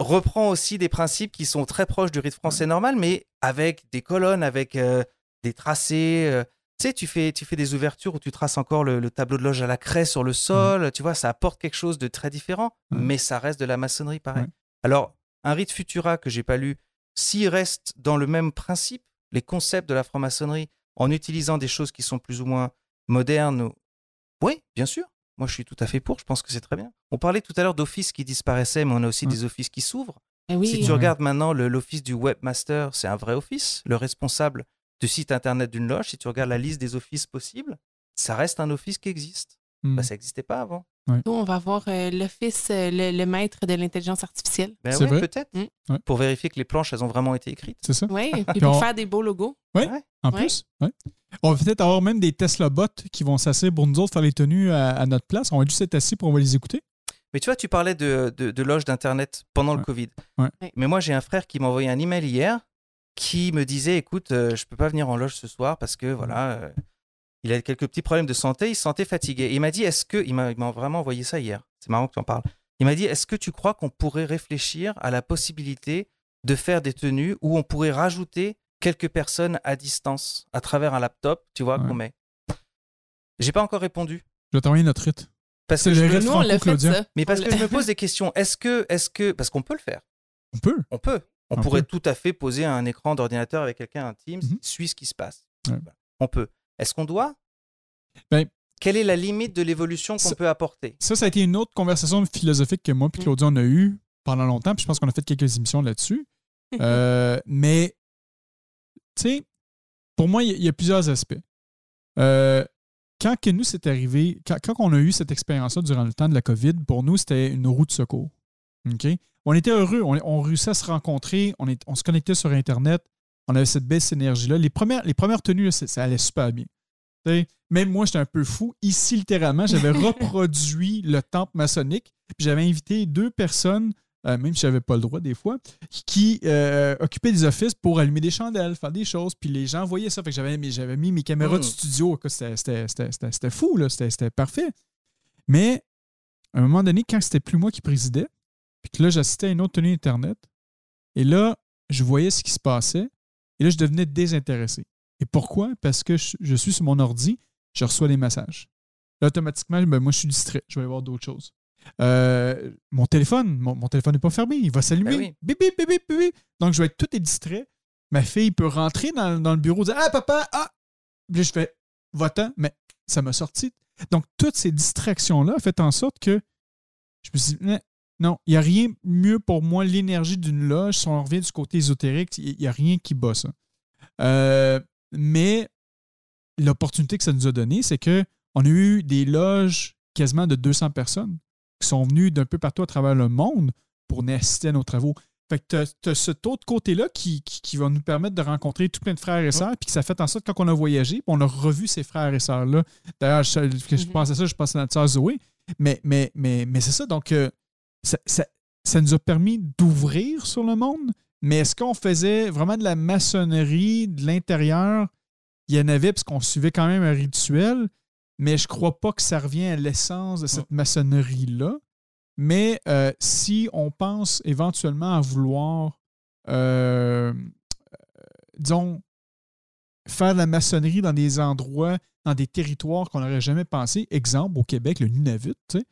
reprend aussi des principes qui sont très proches du rite français normal, mais avec des colonnes, avec euh, des tracés. euh, tu sais, tu fais, tu fais des ouvertures où tu traces encore le, le tableau de loge à la craie sur le sol. Tu vois, ça apporte quelque chose de très différent, Ouais. mais ça reste de la maçonnerie pareil. Ouais. Alors, un rite futura que j'ai pas lu, s'il reste dans le même principe, les concepts de la franc-maçonnerie, en utilisant des choses qui sont plus ou moins modernes, ou- oui, bien sûr. Moi, je suis tout à fait pour. Je pense que c'est très bien. On parlait tout à l'heure d'offices qui disparaissaient, mais on a aussi Ouais. des offices qui s'ouvrent. Oui. Si tu Ouais. regardes maintenant l'office du webmaster, c'est un vrai office. Le responsable du site internet d'une loge, si tu regardes la liste des offices possibles, ça reste un office qui existe. Hmm. Bah, ça n'existait pas avant. Nous, on va voir euh, l'office, euh, le, le maître de l'intelligence artificielle. Ben vrai? peut-être. Mm. Ouais. Pour vérifier que les planches, elles ont vraiment été écrites. C'est ça? Oui, puis Puis pour on- faire des beaux logos. En Ouais. plus? Ouais. On va peut-être avoir même des Tesla bots qui vont s'asseoir pour nous autres faire les tenues à, à notre place. On va juste être assis pour on va les écouter. Mais tu vois, tu parlais de, de, de loges d'Internet pendant le. Covid. Ouais. Ouais. Mais moi, j'ai un frère qui m'a envoyé un email hier qui me disait écoute, euh, je peux pas venir en loge ce soir parce que voilà, euh, il a quelques petits problèmes de santé, il se sentait fatigué. Et il m'a dit est-ce que. Il m'a il m'a vraiment envoyé ça hier. C'est marrant que tu en parles. Il m'a dit est-ce que tu crois qu'on pourrait réfléchir à la possibilité de faire des tenues où on pourrait rajouter quelques personnes à distance à travers un laptop, tu vois, Ouais. qu'on met J'ai pas encore répondu. Je vais t'envoyer notre rite. Parce que je me- Nous, on l'a fait ça. mais parce que je me pose des questions. Est-ce que, est-ce que, parce qu'on peut le faire. On peut. On peut. On On pourrait peut. tout à fait poser un écran d'ordinateur avec quelqu'un, un Teams, Mhm. suit ce qui se passe. Ouais. On peut. Est-ce qu'on doit Ben, Quelle est la limite de l'évolution qu'on Ça- peut apporter Ça, ça a été une autre conversation philosophique que moi et Mm. Claudia, on a eu pendant longtemps. Puis je pense qu'on a fait quelques émissions là-dessus. Euh, mais, sais, pour moi, il y, a- il y a plusieurs aspects. Euh, quand que nous, c'est arrivé, quand, quand on a eu cette expérience-là durant le temps de la COVID, pour nous, c'était une roue de secours. On était heureux. On, on réussissait à se rencontrer. On, est, on se connectait sur Internet. On avait cette belle synergie-là. Les premières, les premières tenues, là, ça allait super bien. Tu sais, Même moi, j'étais un peu fou. Ici, littéralement, j'avais reproduit le temple maçonnique. Puis j'avais invité deux personnes, euh, même si j'avais pas le droit des fois, qui euh, occupaient des offices pour allumer des chandelles, faire des choses. Puis les gens voyaient ça. Fait que j'avais, mis- j'avais mis mes caméras Mm. de studio. C'était, fou, là. C'était, parfait. Mais à un moment donné, quand c'était plus moi qui présidais, puis que là, j'assistais à une autre tenue Internet, et là, je voyais ce qui se passait, et là, je devenais désintéressé. Et pourquoi? Parce que je, je suis sur mon ordi, je reçois des messages. Là, automatiquement, ben, moi, je suis distrait. Je vais voir d'autres choses. Euh, mon téléphone, mon, mon téléphone n'est pas fermé. Il va s'allumer. Ben oui. Bip, bip, bip, bip, bip, bip. Donc, je vais être tout est distrait. Ma fille peut rentrer dans, dans le bureau dire Ah, papa, ah! Puis je fais Va-t'en. Mais ça m'a sorti. Donc, toutes ces distractions-là ont fait en sorte que je me suis dit Eh, Non, il n'y a rien mieux pour moi, l'énergie d'une loge. Si on revient du côté ésotérique, il n'y a rien qui bat ça. Euh, mais l'opportunité que ça nous a donné, c'est que on a eu des loges quasiment de 200 personnes qui sont venues d'un peu partout à travers le monde pour assister à nos travaux. Fait que tu as, cet autre côté-là qui, qui, qui va nous permettre de rencontrer tout plein de frères et sœurs, puis que ça fait en sorte que quand on a voyagé, puis on a revu ces frères et sœurs-là. D'ailleurs, je, je Mhm. pense à ça, je pense à notre sœur Zoé. Mais, mais, mais, mais c'est ça, donc euh, ça, ça- ça nous a permis d'ouvrir sur le monde. Mais est-ce qu'on faisait vraiment de la maçonnerie de l'intérieur? Il y en avait parce qu'on suivait quand même un rituel, mais je crois pas que ça revient à l'essence de cette maçonnerie-là. Mais euh, si on pense éventuellement à vouloir, euh, disons, faire de la maçonnerie dans des endroits, dans des territoires qu'on n'aurait jamais pensé, exemple au Québec, le Nunavut, tu sais,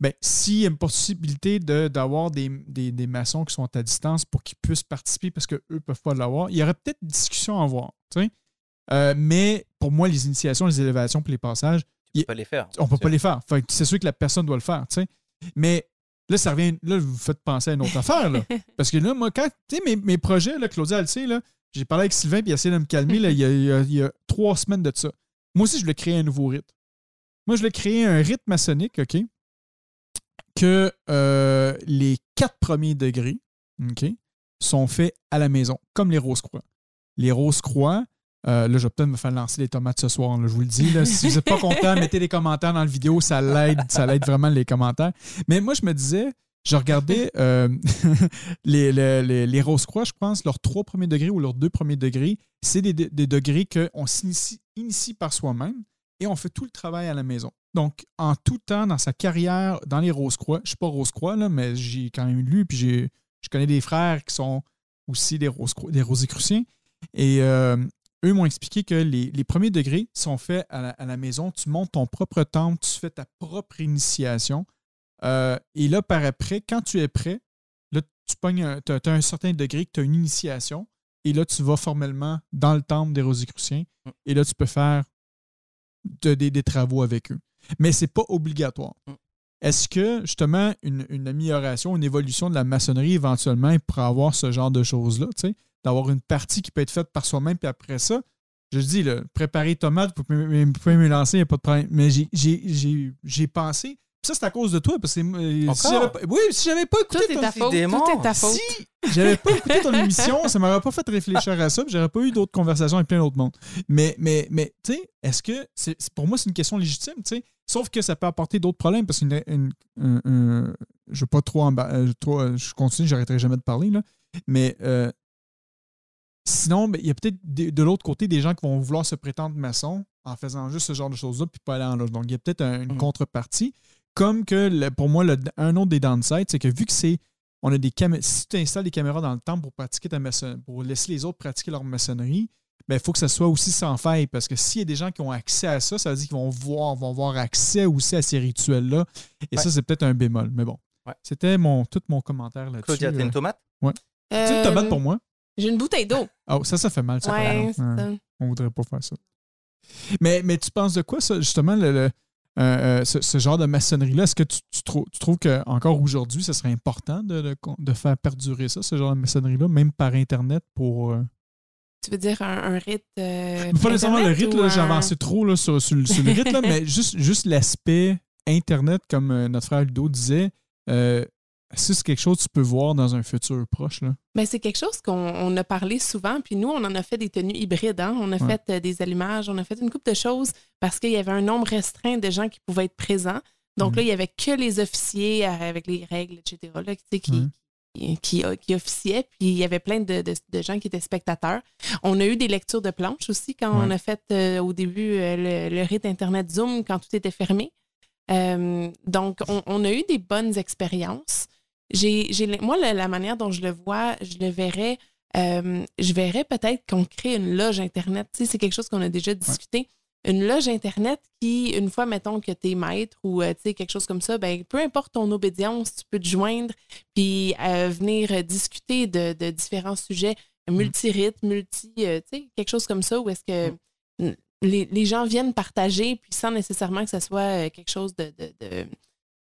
ben, s'il y a une possibilité de- d'avoir des, des- des maçons qui sont à distance pour qu'ils puissent participer parce qu'eux ne peuvent pas l'avoir, il y aurait peut-être une discussion à avoir. tu sais. Euh, mais pour moi, les initiations, les élévations puis les passages, Tu Il- peux pas les faire. on peut pas les faire. C'est sûr que la personne doit le faire, tu sais. Mais là, ça revient. Là, vous faites penser à une autre affaire, là. Parce que là, moi, quand. Tu sais, mes, mes projets, là, Claudia, elle le sait, là, j'ai parlé avec Sylvain puis il a essayé de me calmer, là, il y a, il y a- il y a trois semaines de ça. Moi aussi, je voulais créer un nouveau rite. Moi, je vais créer un rite maçonnique, OK? Que euh, les quatre premiers degrés, OK, sont faits à la maison, comme les rose-croix. Les rose-croix, euh, là, je vais peut-être me faire lancer des tomates ce soir, là, je vous le dis. Là. Si vous n'êtes pas content, mettez des commentaires dans la vidéo, ça l'aide, ça l'aide vraiment les commentaires. Mais moi, je me disais, je regardais euh, les, les, les, les Rose-Croix, je pense, leurs trois premiers degrés ou leurs deux premiers degrés, c'est des, des, des degrés qu'on s'initie initie par soi-même et on fait tout le travail à la maison. Donc, en tout temps, dans sa carrière, dans les Rose-Croix, je ne suis pas Rose-Croix, là, mais j'ai quand même lu, puis j'ai, je connais des frères qui sont aussi des, rose des Rosicruciens. Et euh, eux m'ont expliqué que les, les, premiers degrés sont faits à la, à la, maison. Tu montes ton propre temple, tu fais ta propre initiation. Euh, et là, par après, quand tu es prêt, là, tu pognes, tu as, as, un certain degré que tu as une initiation. Et là, tu vas formellement dans le temple des Rosicruciens. Et là, tu peux faire de, des, des, travaux avec eux. Mais ce n'est pas obligatoire. Est-ce que, justement, une, une, amélioration, une évolution de la maçonnerie, éventuellement, pour avoir ce genre de choses-là, d'avoir une partie qui peut être faite par soi-même, puis après ça, je dis, là, préparer tomate, vous pouvez, vous pouvez me lancer, il n'y a pas de problème. Mais j'ai pensé, ça, c'est à cause de toi. Parce que euh, si oui, si j'avais pas écouté Tout ton... est ta faute. Tout est ta faute. Si j'avais pas écouté ton émission, ça m'aurait pas fait réfléchir à ça. J'aurais pas eu d'autres conversations avec plein d'autres mondes. Mais, mais, mais tu sais, est-ce que c'est, pour moi, c'est une question légitime, tu sais. Sauf que ça peut apporter d'autres problèmes parce que une, une, une, une, je veux pas trop, en euh, trop euh, je continue, j'arrêterai jamais de parler là. Mais euh, sinon, ben, il y a peut-être de, de l'autre côté des gens qui vont vouloir se prétendre maçons en faisant juste ce genre de choses-là puis pas aller en loge. Donc, il y a peut-être un, une mmh. contrepartie. Comme que le, pour moi, le, un autre des downsides, c'est que vu que c'est. On a des caméras. Si tu installes des caméras dans le temple pour pratiquer ta maçonnerie, pour laisser les autres pratiquer leur maçonnerie, il faut que ça soit aussi sans faille. Parce que s'il y a des gens qui ont accès à ça, ça veut dire qu'ils vont voir, vont avoir accès aussi à ces rituels-là. Et ouais. ça, c'est peut-être un bémol. Mais bon. Ouais. C'était mon, tout mon commentaire là-dessus. Claudia, t'as une tomate? Ouais. Euh, tu une tomate pour moi? J'ai une bouteille d'eau. Oh, ça, ça fait mal. Ça ouais. On voudrait pas faire ça. Mais, mais tu penses de quoi, ça, justement, le, le euh, euh, ce, ce, genre de maçonnerie-là, est-ce que tu, tu, trou tu trouves qu'encore aujourd'hui, ce serait important de, de, de, faire perdurer ça, ce genre de maçonnerie-là, même par Internet pour. Euh... Tu veux dire un, un rite. Euh, pas nécessairement le rite, j'ai avancé trop là, sur, sur, sur, le rite, là, mais juste, juste l'aspect Internet, comme notre frère Ludo disait. Que c'est quelque chose que tu peux voir dans un futur proche? Là? Bien, c'est quelque chose qu'on a parlé souvent, puis nous, on en a fait des tenues hybrides. Hein? On a ouais. fait euh, des allumages, on a fait une couple de choses parce qu'il y avait un nombre restreint de gens qui pouvaient être présents. Donc mmh. là, il n'y avait que les officiers avec les règles, etc., là, qui, mmh. qui, qui, qui, officiaient, puis il y avait plein de, de, de, gens qui étaient spectateurs. On a eu des lectures de planches aussi quand ouais. on a fait euh, au début euh, le, le, rite Internet Zoom quand tout était fermé. Euh, donc, on, on, a eu des bonnes expériences j'ai, j'ai, moi, la, la, manière dont je le vois, je le verrais, euh, je verrais peut-être qu'on crée une loge Internet. Tu sais, c'est quelque chose qu'on a déjà discuté. Ouais. Une loge Internet qui, une fois, mettons que tu es maître ou euh, tu sais, quelque chose comme ça, ben, peu importe ton obédience, tu peux te joindre puis euh, venir discuter de, de, différents sujets multi-rites, multi, euh, tu sais, quelque chose comme ça, où est-ce que mm. les, les, gens viennent partager puis sans nécessairement que ce soit quelque chose de, de,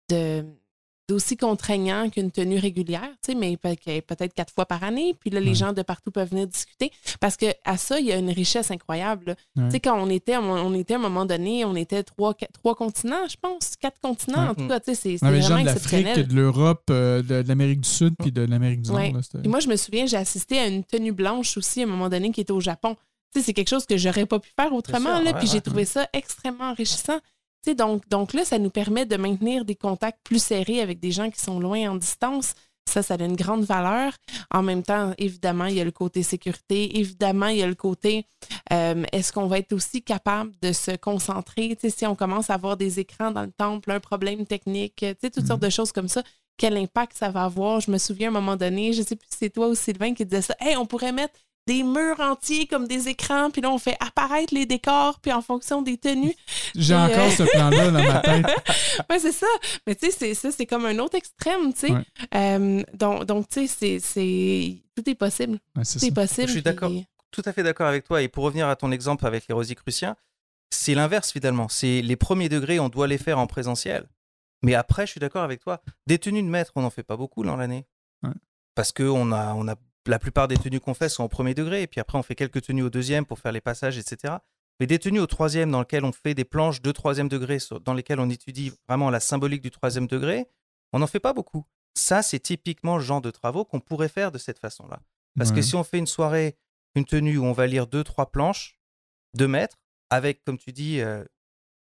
de, aussi contraignant qu'une tenue régulière, mais peut-être quatre fois par année. Puis là, les ouais. gens de partout peuvent venir discuter. Parce que à ça, il y a une richesse incroyable. Ouais. Tu sais, quand on était, on était à un moment donné, on était trois, quatre, trois continents, je pense, quatre continents. Ouais. En tout cas, tu sais, c'est vraiment gens de l'Afrique, de l'Europe, euh, de, de l'Amérique du Sud, puis de l'Amérique du Nord. Là, puis moi, je me souviens, j'ai assisté à une tenue blanche aussi à un moment donné qui était au Japon. Tu sais, c'est quelque chose que j'aurais pas pu faire autrement. Sûr, là, puis j'ai trouvé ça extrêmement enrichissant donc, donc là, ça nous permet de maintenir des contacts plus serrés avec des gens qui sont loin en distance. Ça, ça a une grande valeur. En même temps, évidemment, il y a le côté sécurité. Évidemment, il y a le côté euh, est-ce qu'on va être aussi capable de se concentrer? si on commence à avoir des écrans dans le temple, un problème technique, toutes mmh. sortes de choses comme ça, quel impact ça va avoir? Je me souviens à un moment donné, je ne sais plus si c'est toi ou Sylvain qui disait ça. Hey, on pourrait mettre des murs entiers comme des écrans, puis là, on fait apparaître les décors, puis en fonction des tenues. J'ai encore euh... ce plan-là dans ma tête. oui, c'est ça. Mais tu sais, ça, c'est comme un autre extrême, tu sais. Ouais. Euh, donc, donc tu sais, c'est... Tout est possible. Ouais, tout est, est possible. Je suis d'accord, puis... tout à fait d'accord avec toi. Et pour revenir à ton exemple avec les Rosicruciens, c'est l'inverse, finalement. C'est les premiers degrés, on doit les faire en présentiel. Mais après, je suis d'accord avec toi. Des tenues de maître, on n'en fait pas beaucoup dans l'année. Ouais. Parce qu'on a, on a la plupart des tenues qu'on fait sont au premier degré, et puis après on fait quelques tenues au deuxième pour faire les passages, etc. Mais des tenues au troisième dans lesquelles on fait des planches de troisième degré, dans lesquelles on étudie vraiment la symbolique du troisième degré, on n'en fait pas beaucoup. Ça, c'est typiquement le genre de travaux qu'on pourrait faire de cette façon-là. Parce que si on fait une soirée, une tenue où on va lire deux, trois planches, deux mètres, avec, comme tu dis, euh,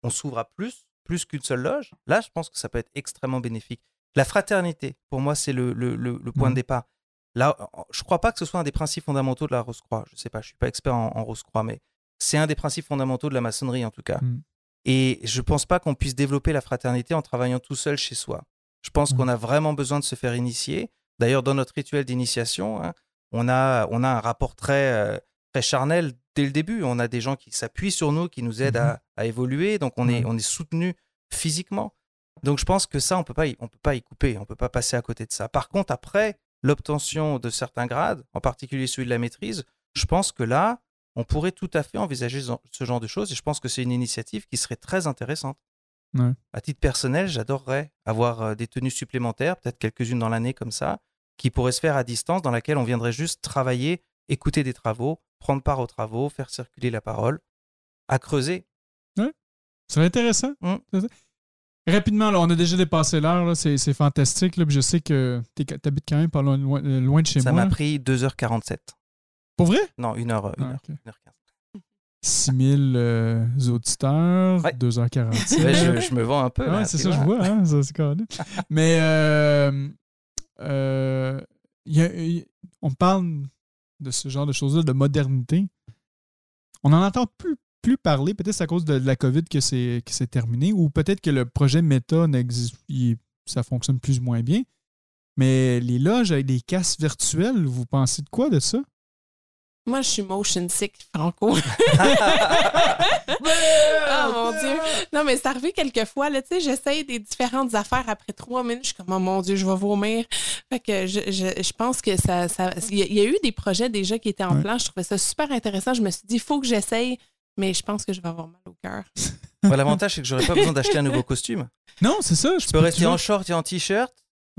on s'ouvre à plus, plus qu'une seule loge, là, je pense que ça peut être extrêmement bénéfique. La fraternité, pour moi, c'est le, point de départ. Là, je ne crois pas que ce soit un des principes fondamentaux de la Rose-Croix. Je ne sais pas, je ne suis pas expert en, Rose-Croix, mais c'est un des principes fondamentaux de la maçonnerie, en tout cas. Mm. Et je ne pense pas qu'on puisse développer la fraternité en travaillant tout seul chez soi. Je pense mm. qu'on a vraiment besoin de se faire initier. D'ailleurs, dans notre rituel d'initiation, hein, on, a, on a un rapport très, euh, très charnel dès le début. On a des gens qui s'appuient sur nous, qui nous aident mm-hmm. à, évoluer. Donc, on est, on est soutenu physiquement. Donc, je pense que ça, on ne peut pas y couper. On ne peut pas passer à côté de ça. Par contre, après, l'obtention de certains grades, en particulier celui de la maîtrise, je pense que là, on pourrait tout à fait envisager ce genre de choses et je pense que c'est une initiative qui serait très intéressante. À titre personnel, j'adorerais avoir euh, des tenues supplémentaires, peut-être quelques-unes dans l'année comme ça, qui pourraient se faire à distance, dans laquelle on viendrait juste travailler, écouter des travaux, prendre part aux travaux, faire circuler la parole, à creuser. Ouais. C'est intéressant. Mmh. Rapidement, on a déjà dépassé l'heure, c'est, fantastique. je sais que tu habites quand même pas loin, de chez moi. Ça m'a pris 2h47. Pour vrai? Non, 1h, 1h, 15 6000 euh, auditeurs, 2h47. je, me vends un peu. c'est ça, je vois. Hein, Mais euh, euh, on parle de ce genre de choses-là, de modernité. On n'en entend plus plus parler. Peut-être c'est à cause de, la COVID que c'est, terminé, ou peut-être que le projet Meta n'existe, ça fonctionne plus ou moins bien. Mais les loges avec des casques virtuels, vous pensez de quoi de ça? Moi, je suis motion sick, Franco. oh mon Dieu. Non, mais c'est arrivé quelques fois, tu sais, j'essaye des différentes affaires après trois minutes. Je suis comme, oh mon Dieu, je vais vomir. Fait que je, pense que ça. Il y, a eu des projets déjà qui étaient en plan. Je trouvais ça super intéressant. Je me suis dit, il faut que j'essaye mais je pense que je vais avoir mal au cœur. L'avantage, c'est que j'aurais pas besoin d'acheter un nouveau costume. Non, c'est ça. Je, peux rester en short et en t-shirt.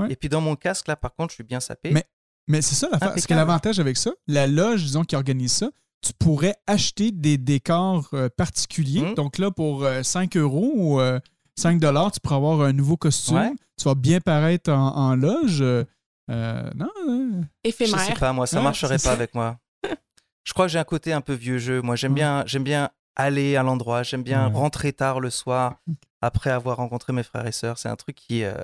Et puis dans mon casque, là, par contre, je suis bien sapé. Mais, mais c'est ça l'affaire. Ce qui est l'avantage avec ça, la loge, disons, qui organise ça, tu pourrais acheter des décors euh, particuliers. Mmh. Donc là, pour 5 euh, euros ou 5 euh, dollars, tu pourras avoir un nouveau costume. Tu vas bien paraître en, loge. non. Éphémère. Je sais pas, moi, ça ne marcherait pas avec moi. Je crois que j'ai un côté un peu vieux jeu. Moi, j'aime bien, j'aime bien aller à l'endroit. J'aime bien rentrer tard le soir après avoir rencontré mes frères et sœurs. C'est un truc qui, euh,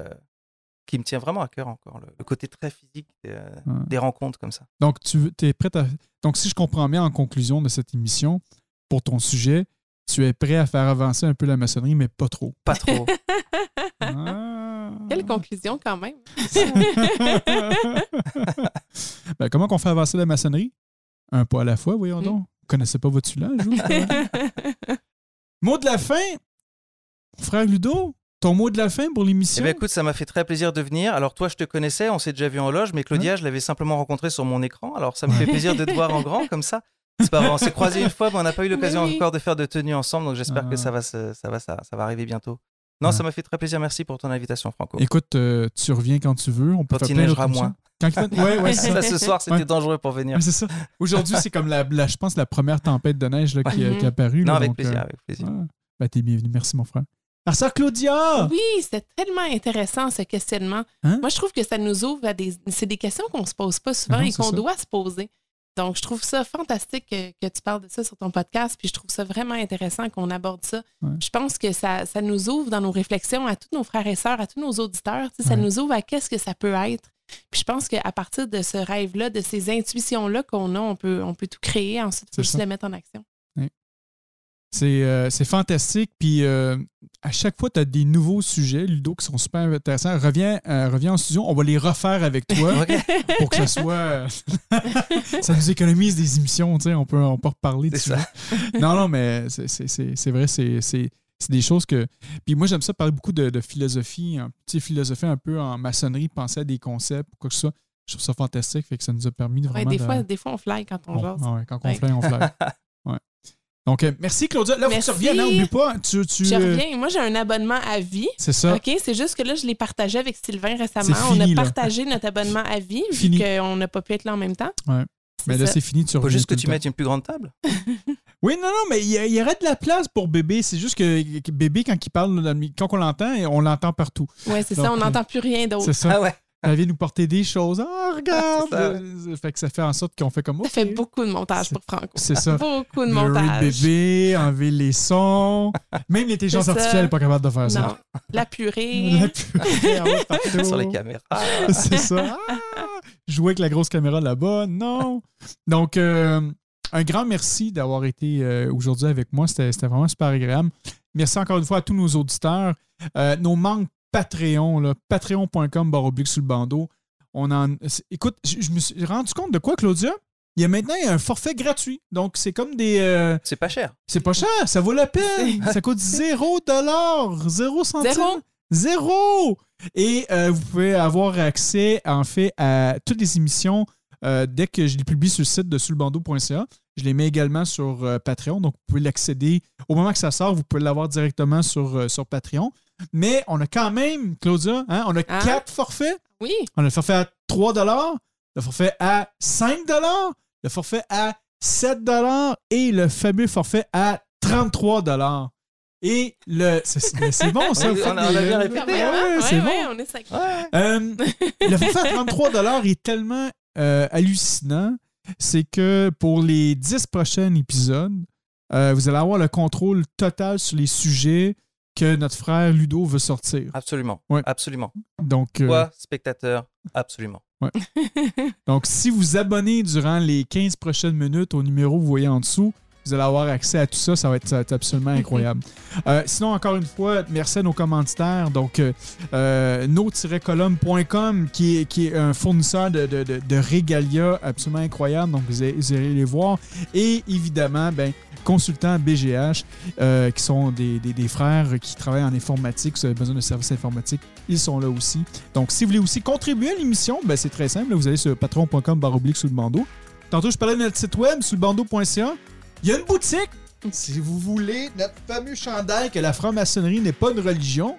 qui me tient vraiment à cœur encore. Le, côté très physique euh, des rencontres comme ça. Donc, tu es prêt à. Donc, si je comprends bien en conclusion de cette émission, pour ton sujet, tu es prêt à faire avancer un peu la maçonnerie, mais pas trop. Pas trop. Ah. Quelle conclusion quand même. ben, comment qu'on fait avancer la maçonnerie? Un pas à la fois, voyons mm. donc. Vous connaissez pas votre soulage, Mot de la fin, frère Ludo, ton mot de la fin pour l'émission? Eh bien, écoute, ça m'a fait très plaisir de venir. Alors, toi, je te connaissais, on s'est déjà vu en loge, mais Claudia, je l'avais simplement rencontré sur mon écran. Alors, ça me fait plaisir de te voir en grand comme ça. C'est pas vrai, on s'est croisés une fois, mais on n'a pas eu l'occasion encore de faire de tenue ensemble, donc j'espère que ça va, ça, va, ça, ça va arriver bientôt. Non, ça m'a fait très plaisir. Merci pour ton invitation, Franco. Écoute, euh, tu reviens quand tu veux. On peut quand il neigera moins. Quand ouais, ouais, ça. ce soir, c'était dangereux pour venir. c'est ça. Aujourd'hui, c'est comme la, je pense, la première tempête de neige là, qui, qui, est apparue. Non, avec plaisir, euh, avec plaisir. Ben, t'es bienvenue. Merci, mon frère. La sœur Claudia! Oui, c'était tellement intéressant ce questionnement. Hein? Moi, je trouve que ça nous ouvre à des. C'est des questions qu'on se pose pas souvent et qu'on doit se poser. Donc, je trouve ça fantastique que, tu parles de ça sur ton podcast, puis je trouve ça vraiment intéressant qu'on aborde ça. Je pense que ça, ça, nous ouvre dans nos réflexions à tous nos frères et sœurs, à tous nos auditeurs. Ça nous ouvre à qu'est-ce que ça peut être. Puis je pense qu'à partir de ce rêve-là, de ces intuitions-là qu'on a, on peut, on peut tout créer, ensuite, on peut le mettre en action. Euh, c'est fantastique. Puis euh, à chaque fois, tu as des nouveaux sujets, Ludo, qui sont super intéressants. Reviens, euh, reviens en studio, on va les refaire avec toi pour que ce soit. ça nous économise des émissions, tu sais, on peut, on peut reparler de ça. non, non, mais c'est vrai, c'est des choses que. Puis moi, j'aime ça parler beaucoup de, philosophie, un petit philosophie un peu en maçonnerie, penser à des concepts, quoi que ce soit. Je trouve ça fantastique, fait que ça nous a permis de vraiment. des, fois, des fois, on fly quand on, jase. quand on fly, on fly. Donc, euh, merci Claudia. Là, faut que tu reviennes, n'oublie pas. Tu, tu, je euh, reviens. Moi, j'ai un abonnement à vie. C'est ça. OK, c'est juste que là, je l'ai partagé avec Sylvain récemment. on a partagé notre abonnement à vie, vu qu'on n'a pas pu être là en même temps. Ouais. Mais là, c'est fini. Tu Faut juste que tu mettes une plus grande table. Oui, non, non, mais il y, aurait de la place pour bébé. C'est juste que, bébé, quand il parle, dans le mi- quand on l'entend, on l'entend partout. Ouais, c'est ça, on euh, n'entend plus rien d'autre. C'est ça. Ah ouais. Elle vient nous porter des choses. Ah, regarde! Ça, Euh, Fait que ça fait en sorte qu'on fait comme Ça OK. fait beaucoup de montage C'est- pour Franco. C'est ça. Beaucoup de montage. bébé, enlever les sons. Même l'intelligence ça. artificielle n'est pas capable de faire Non. ça. La purée. La purée partout. Sur les caméras. C'est ça. Ah! Jouer avec la grosse caméra là-bas, non. Donc, euh, un grand merci d'avoir été euh, aujourd'hui avec moi. C'était vraiment super agréable. Merci encore une fois à tous nos auditeurs. Euh, nos membres Patreon, patreon.com baroblique sous le bandeau. On en, écoute, je, je me suis rendu compte de quoi, Claudia? Il y a maintenant un forfait gratuit. Donc, c'est comme des. euh, C'est pas cher. c'est pas cher, ça vaut la peine. Ça coûte 0 dollar, 0 centime. Zéro? Zéro! Et euh, vous pouvez avoir accès, en fait, à toutes les émissions euh, dès que je les publie sur le site de sulbando.ca. Je les mets également sur euh, Patreon, donc vous pouvez l'accéder. Au moment que ça sort, vous pouvez l'avoir directement sur, sur Patreon. Mais on a quand même, Claudia, hein, on a Hein? quatre forfaits. Oui. On a le forfait à 3 le forfait à 5 le forfait à 7 et le fameux forfait à 33 Et le. C'est bon, ça. On a- faites on a des- bien répété, Ouais, Ouais, c'est ouais, bon. on est sec. Euh, le forfait à 33 est tellement euh, hallucinant. C'est que pour les 10 prochains épisodes, euh, vous allez avoir le contrôle total sur les sujets que notre frère Ludo veut sortir. Absolument. Ouais. Absolument. Donc, euh, Toi, spectateur, absolument. donc, si vous abonnez durant les 15 prochaines minutes au numéro que vous voyez en dessous, vous allez avoir accès à tout ça. Ça va être, ça va être absolument incroyable. Euh, sinon, encore une fois, merci à nos commanditaires. Donc, euh, euh, no-column.com, qui est, qui est un fournisseur de, de, de, de régalia absolument incroyable. Donc, vous, allez- vous allez les voir. Et évidemment, ben, consultants BGH, euh, qui sont des, des- des frères qui travaillent en informatique. Si vous avez besoin de services informatiques, ils sont là aussi. Donc, si vous voulez aussi contribuer à l'émission, ben, c'est très simple. Vous allez sur patron.com baroblique sous le bandeau. Tantôt, je parlais de notre site web, sous le bandeau.ca. Il y a une boutique. Si vous voulez notre fameux chandail que la franc-maçonnerie n'est pas une religion.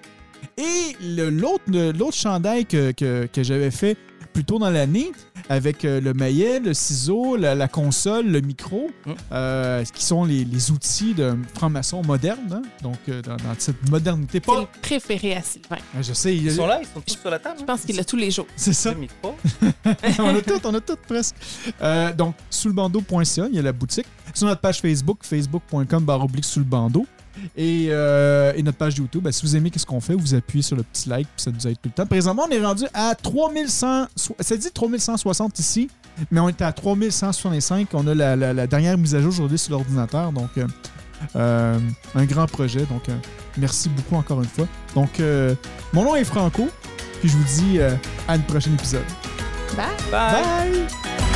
Et l'autre chandail que, que- que j'avais fait plus tôt dans l'année, avec euh, le maillet, le ciseau, la, la console, le micro, Mm. euh, qui sont les, les outils de franc-maçon moderne. hein. Donc, euh, dans, dans cette modernité. C'est Pas, le préféré à Sylvain. Ouais, je sais, il y a- Ils sont là, ils sont tous sur la table. Je pense qu'il l'a tous les jours. c'est ça. Le micro. on a tout, on a tout presque. Euh, donc, sous le bandeau.ca, il y a la boutique. Sur notre page Facebook, facebook.com baroblique sous le bandeau. Et, euh, et notre page YouTube, ben, si vous aimez ce qu'on fait, vous appuyez sur le petit like, puis ça nous aide tout le temps. Présentement, on est rendu à 3100. so- Ça dit 3160 ici, mais on est à 3165. On a la, la- la dernière mise à jour aujourd'hui sur l'ordinateur. Donc, euh, euh, un grand projet. Donc, euh, merci beaucoup encore une fois. Donc, euh, mon nom est Franco, puis je vous dis euh, à un prochain épisode. Bye! Bye. Bye!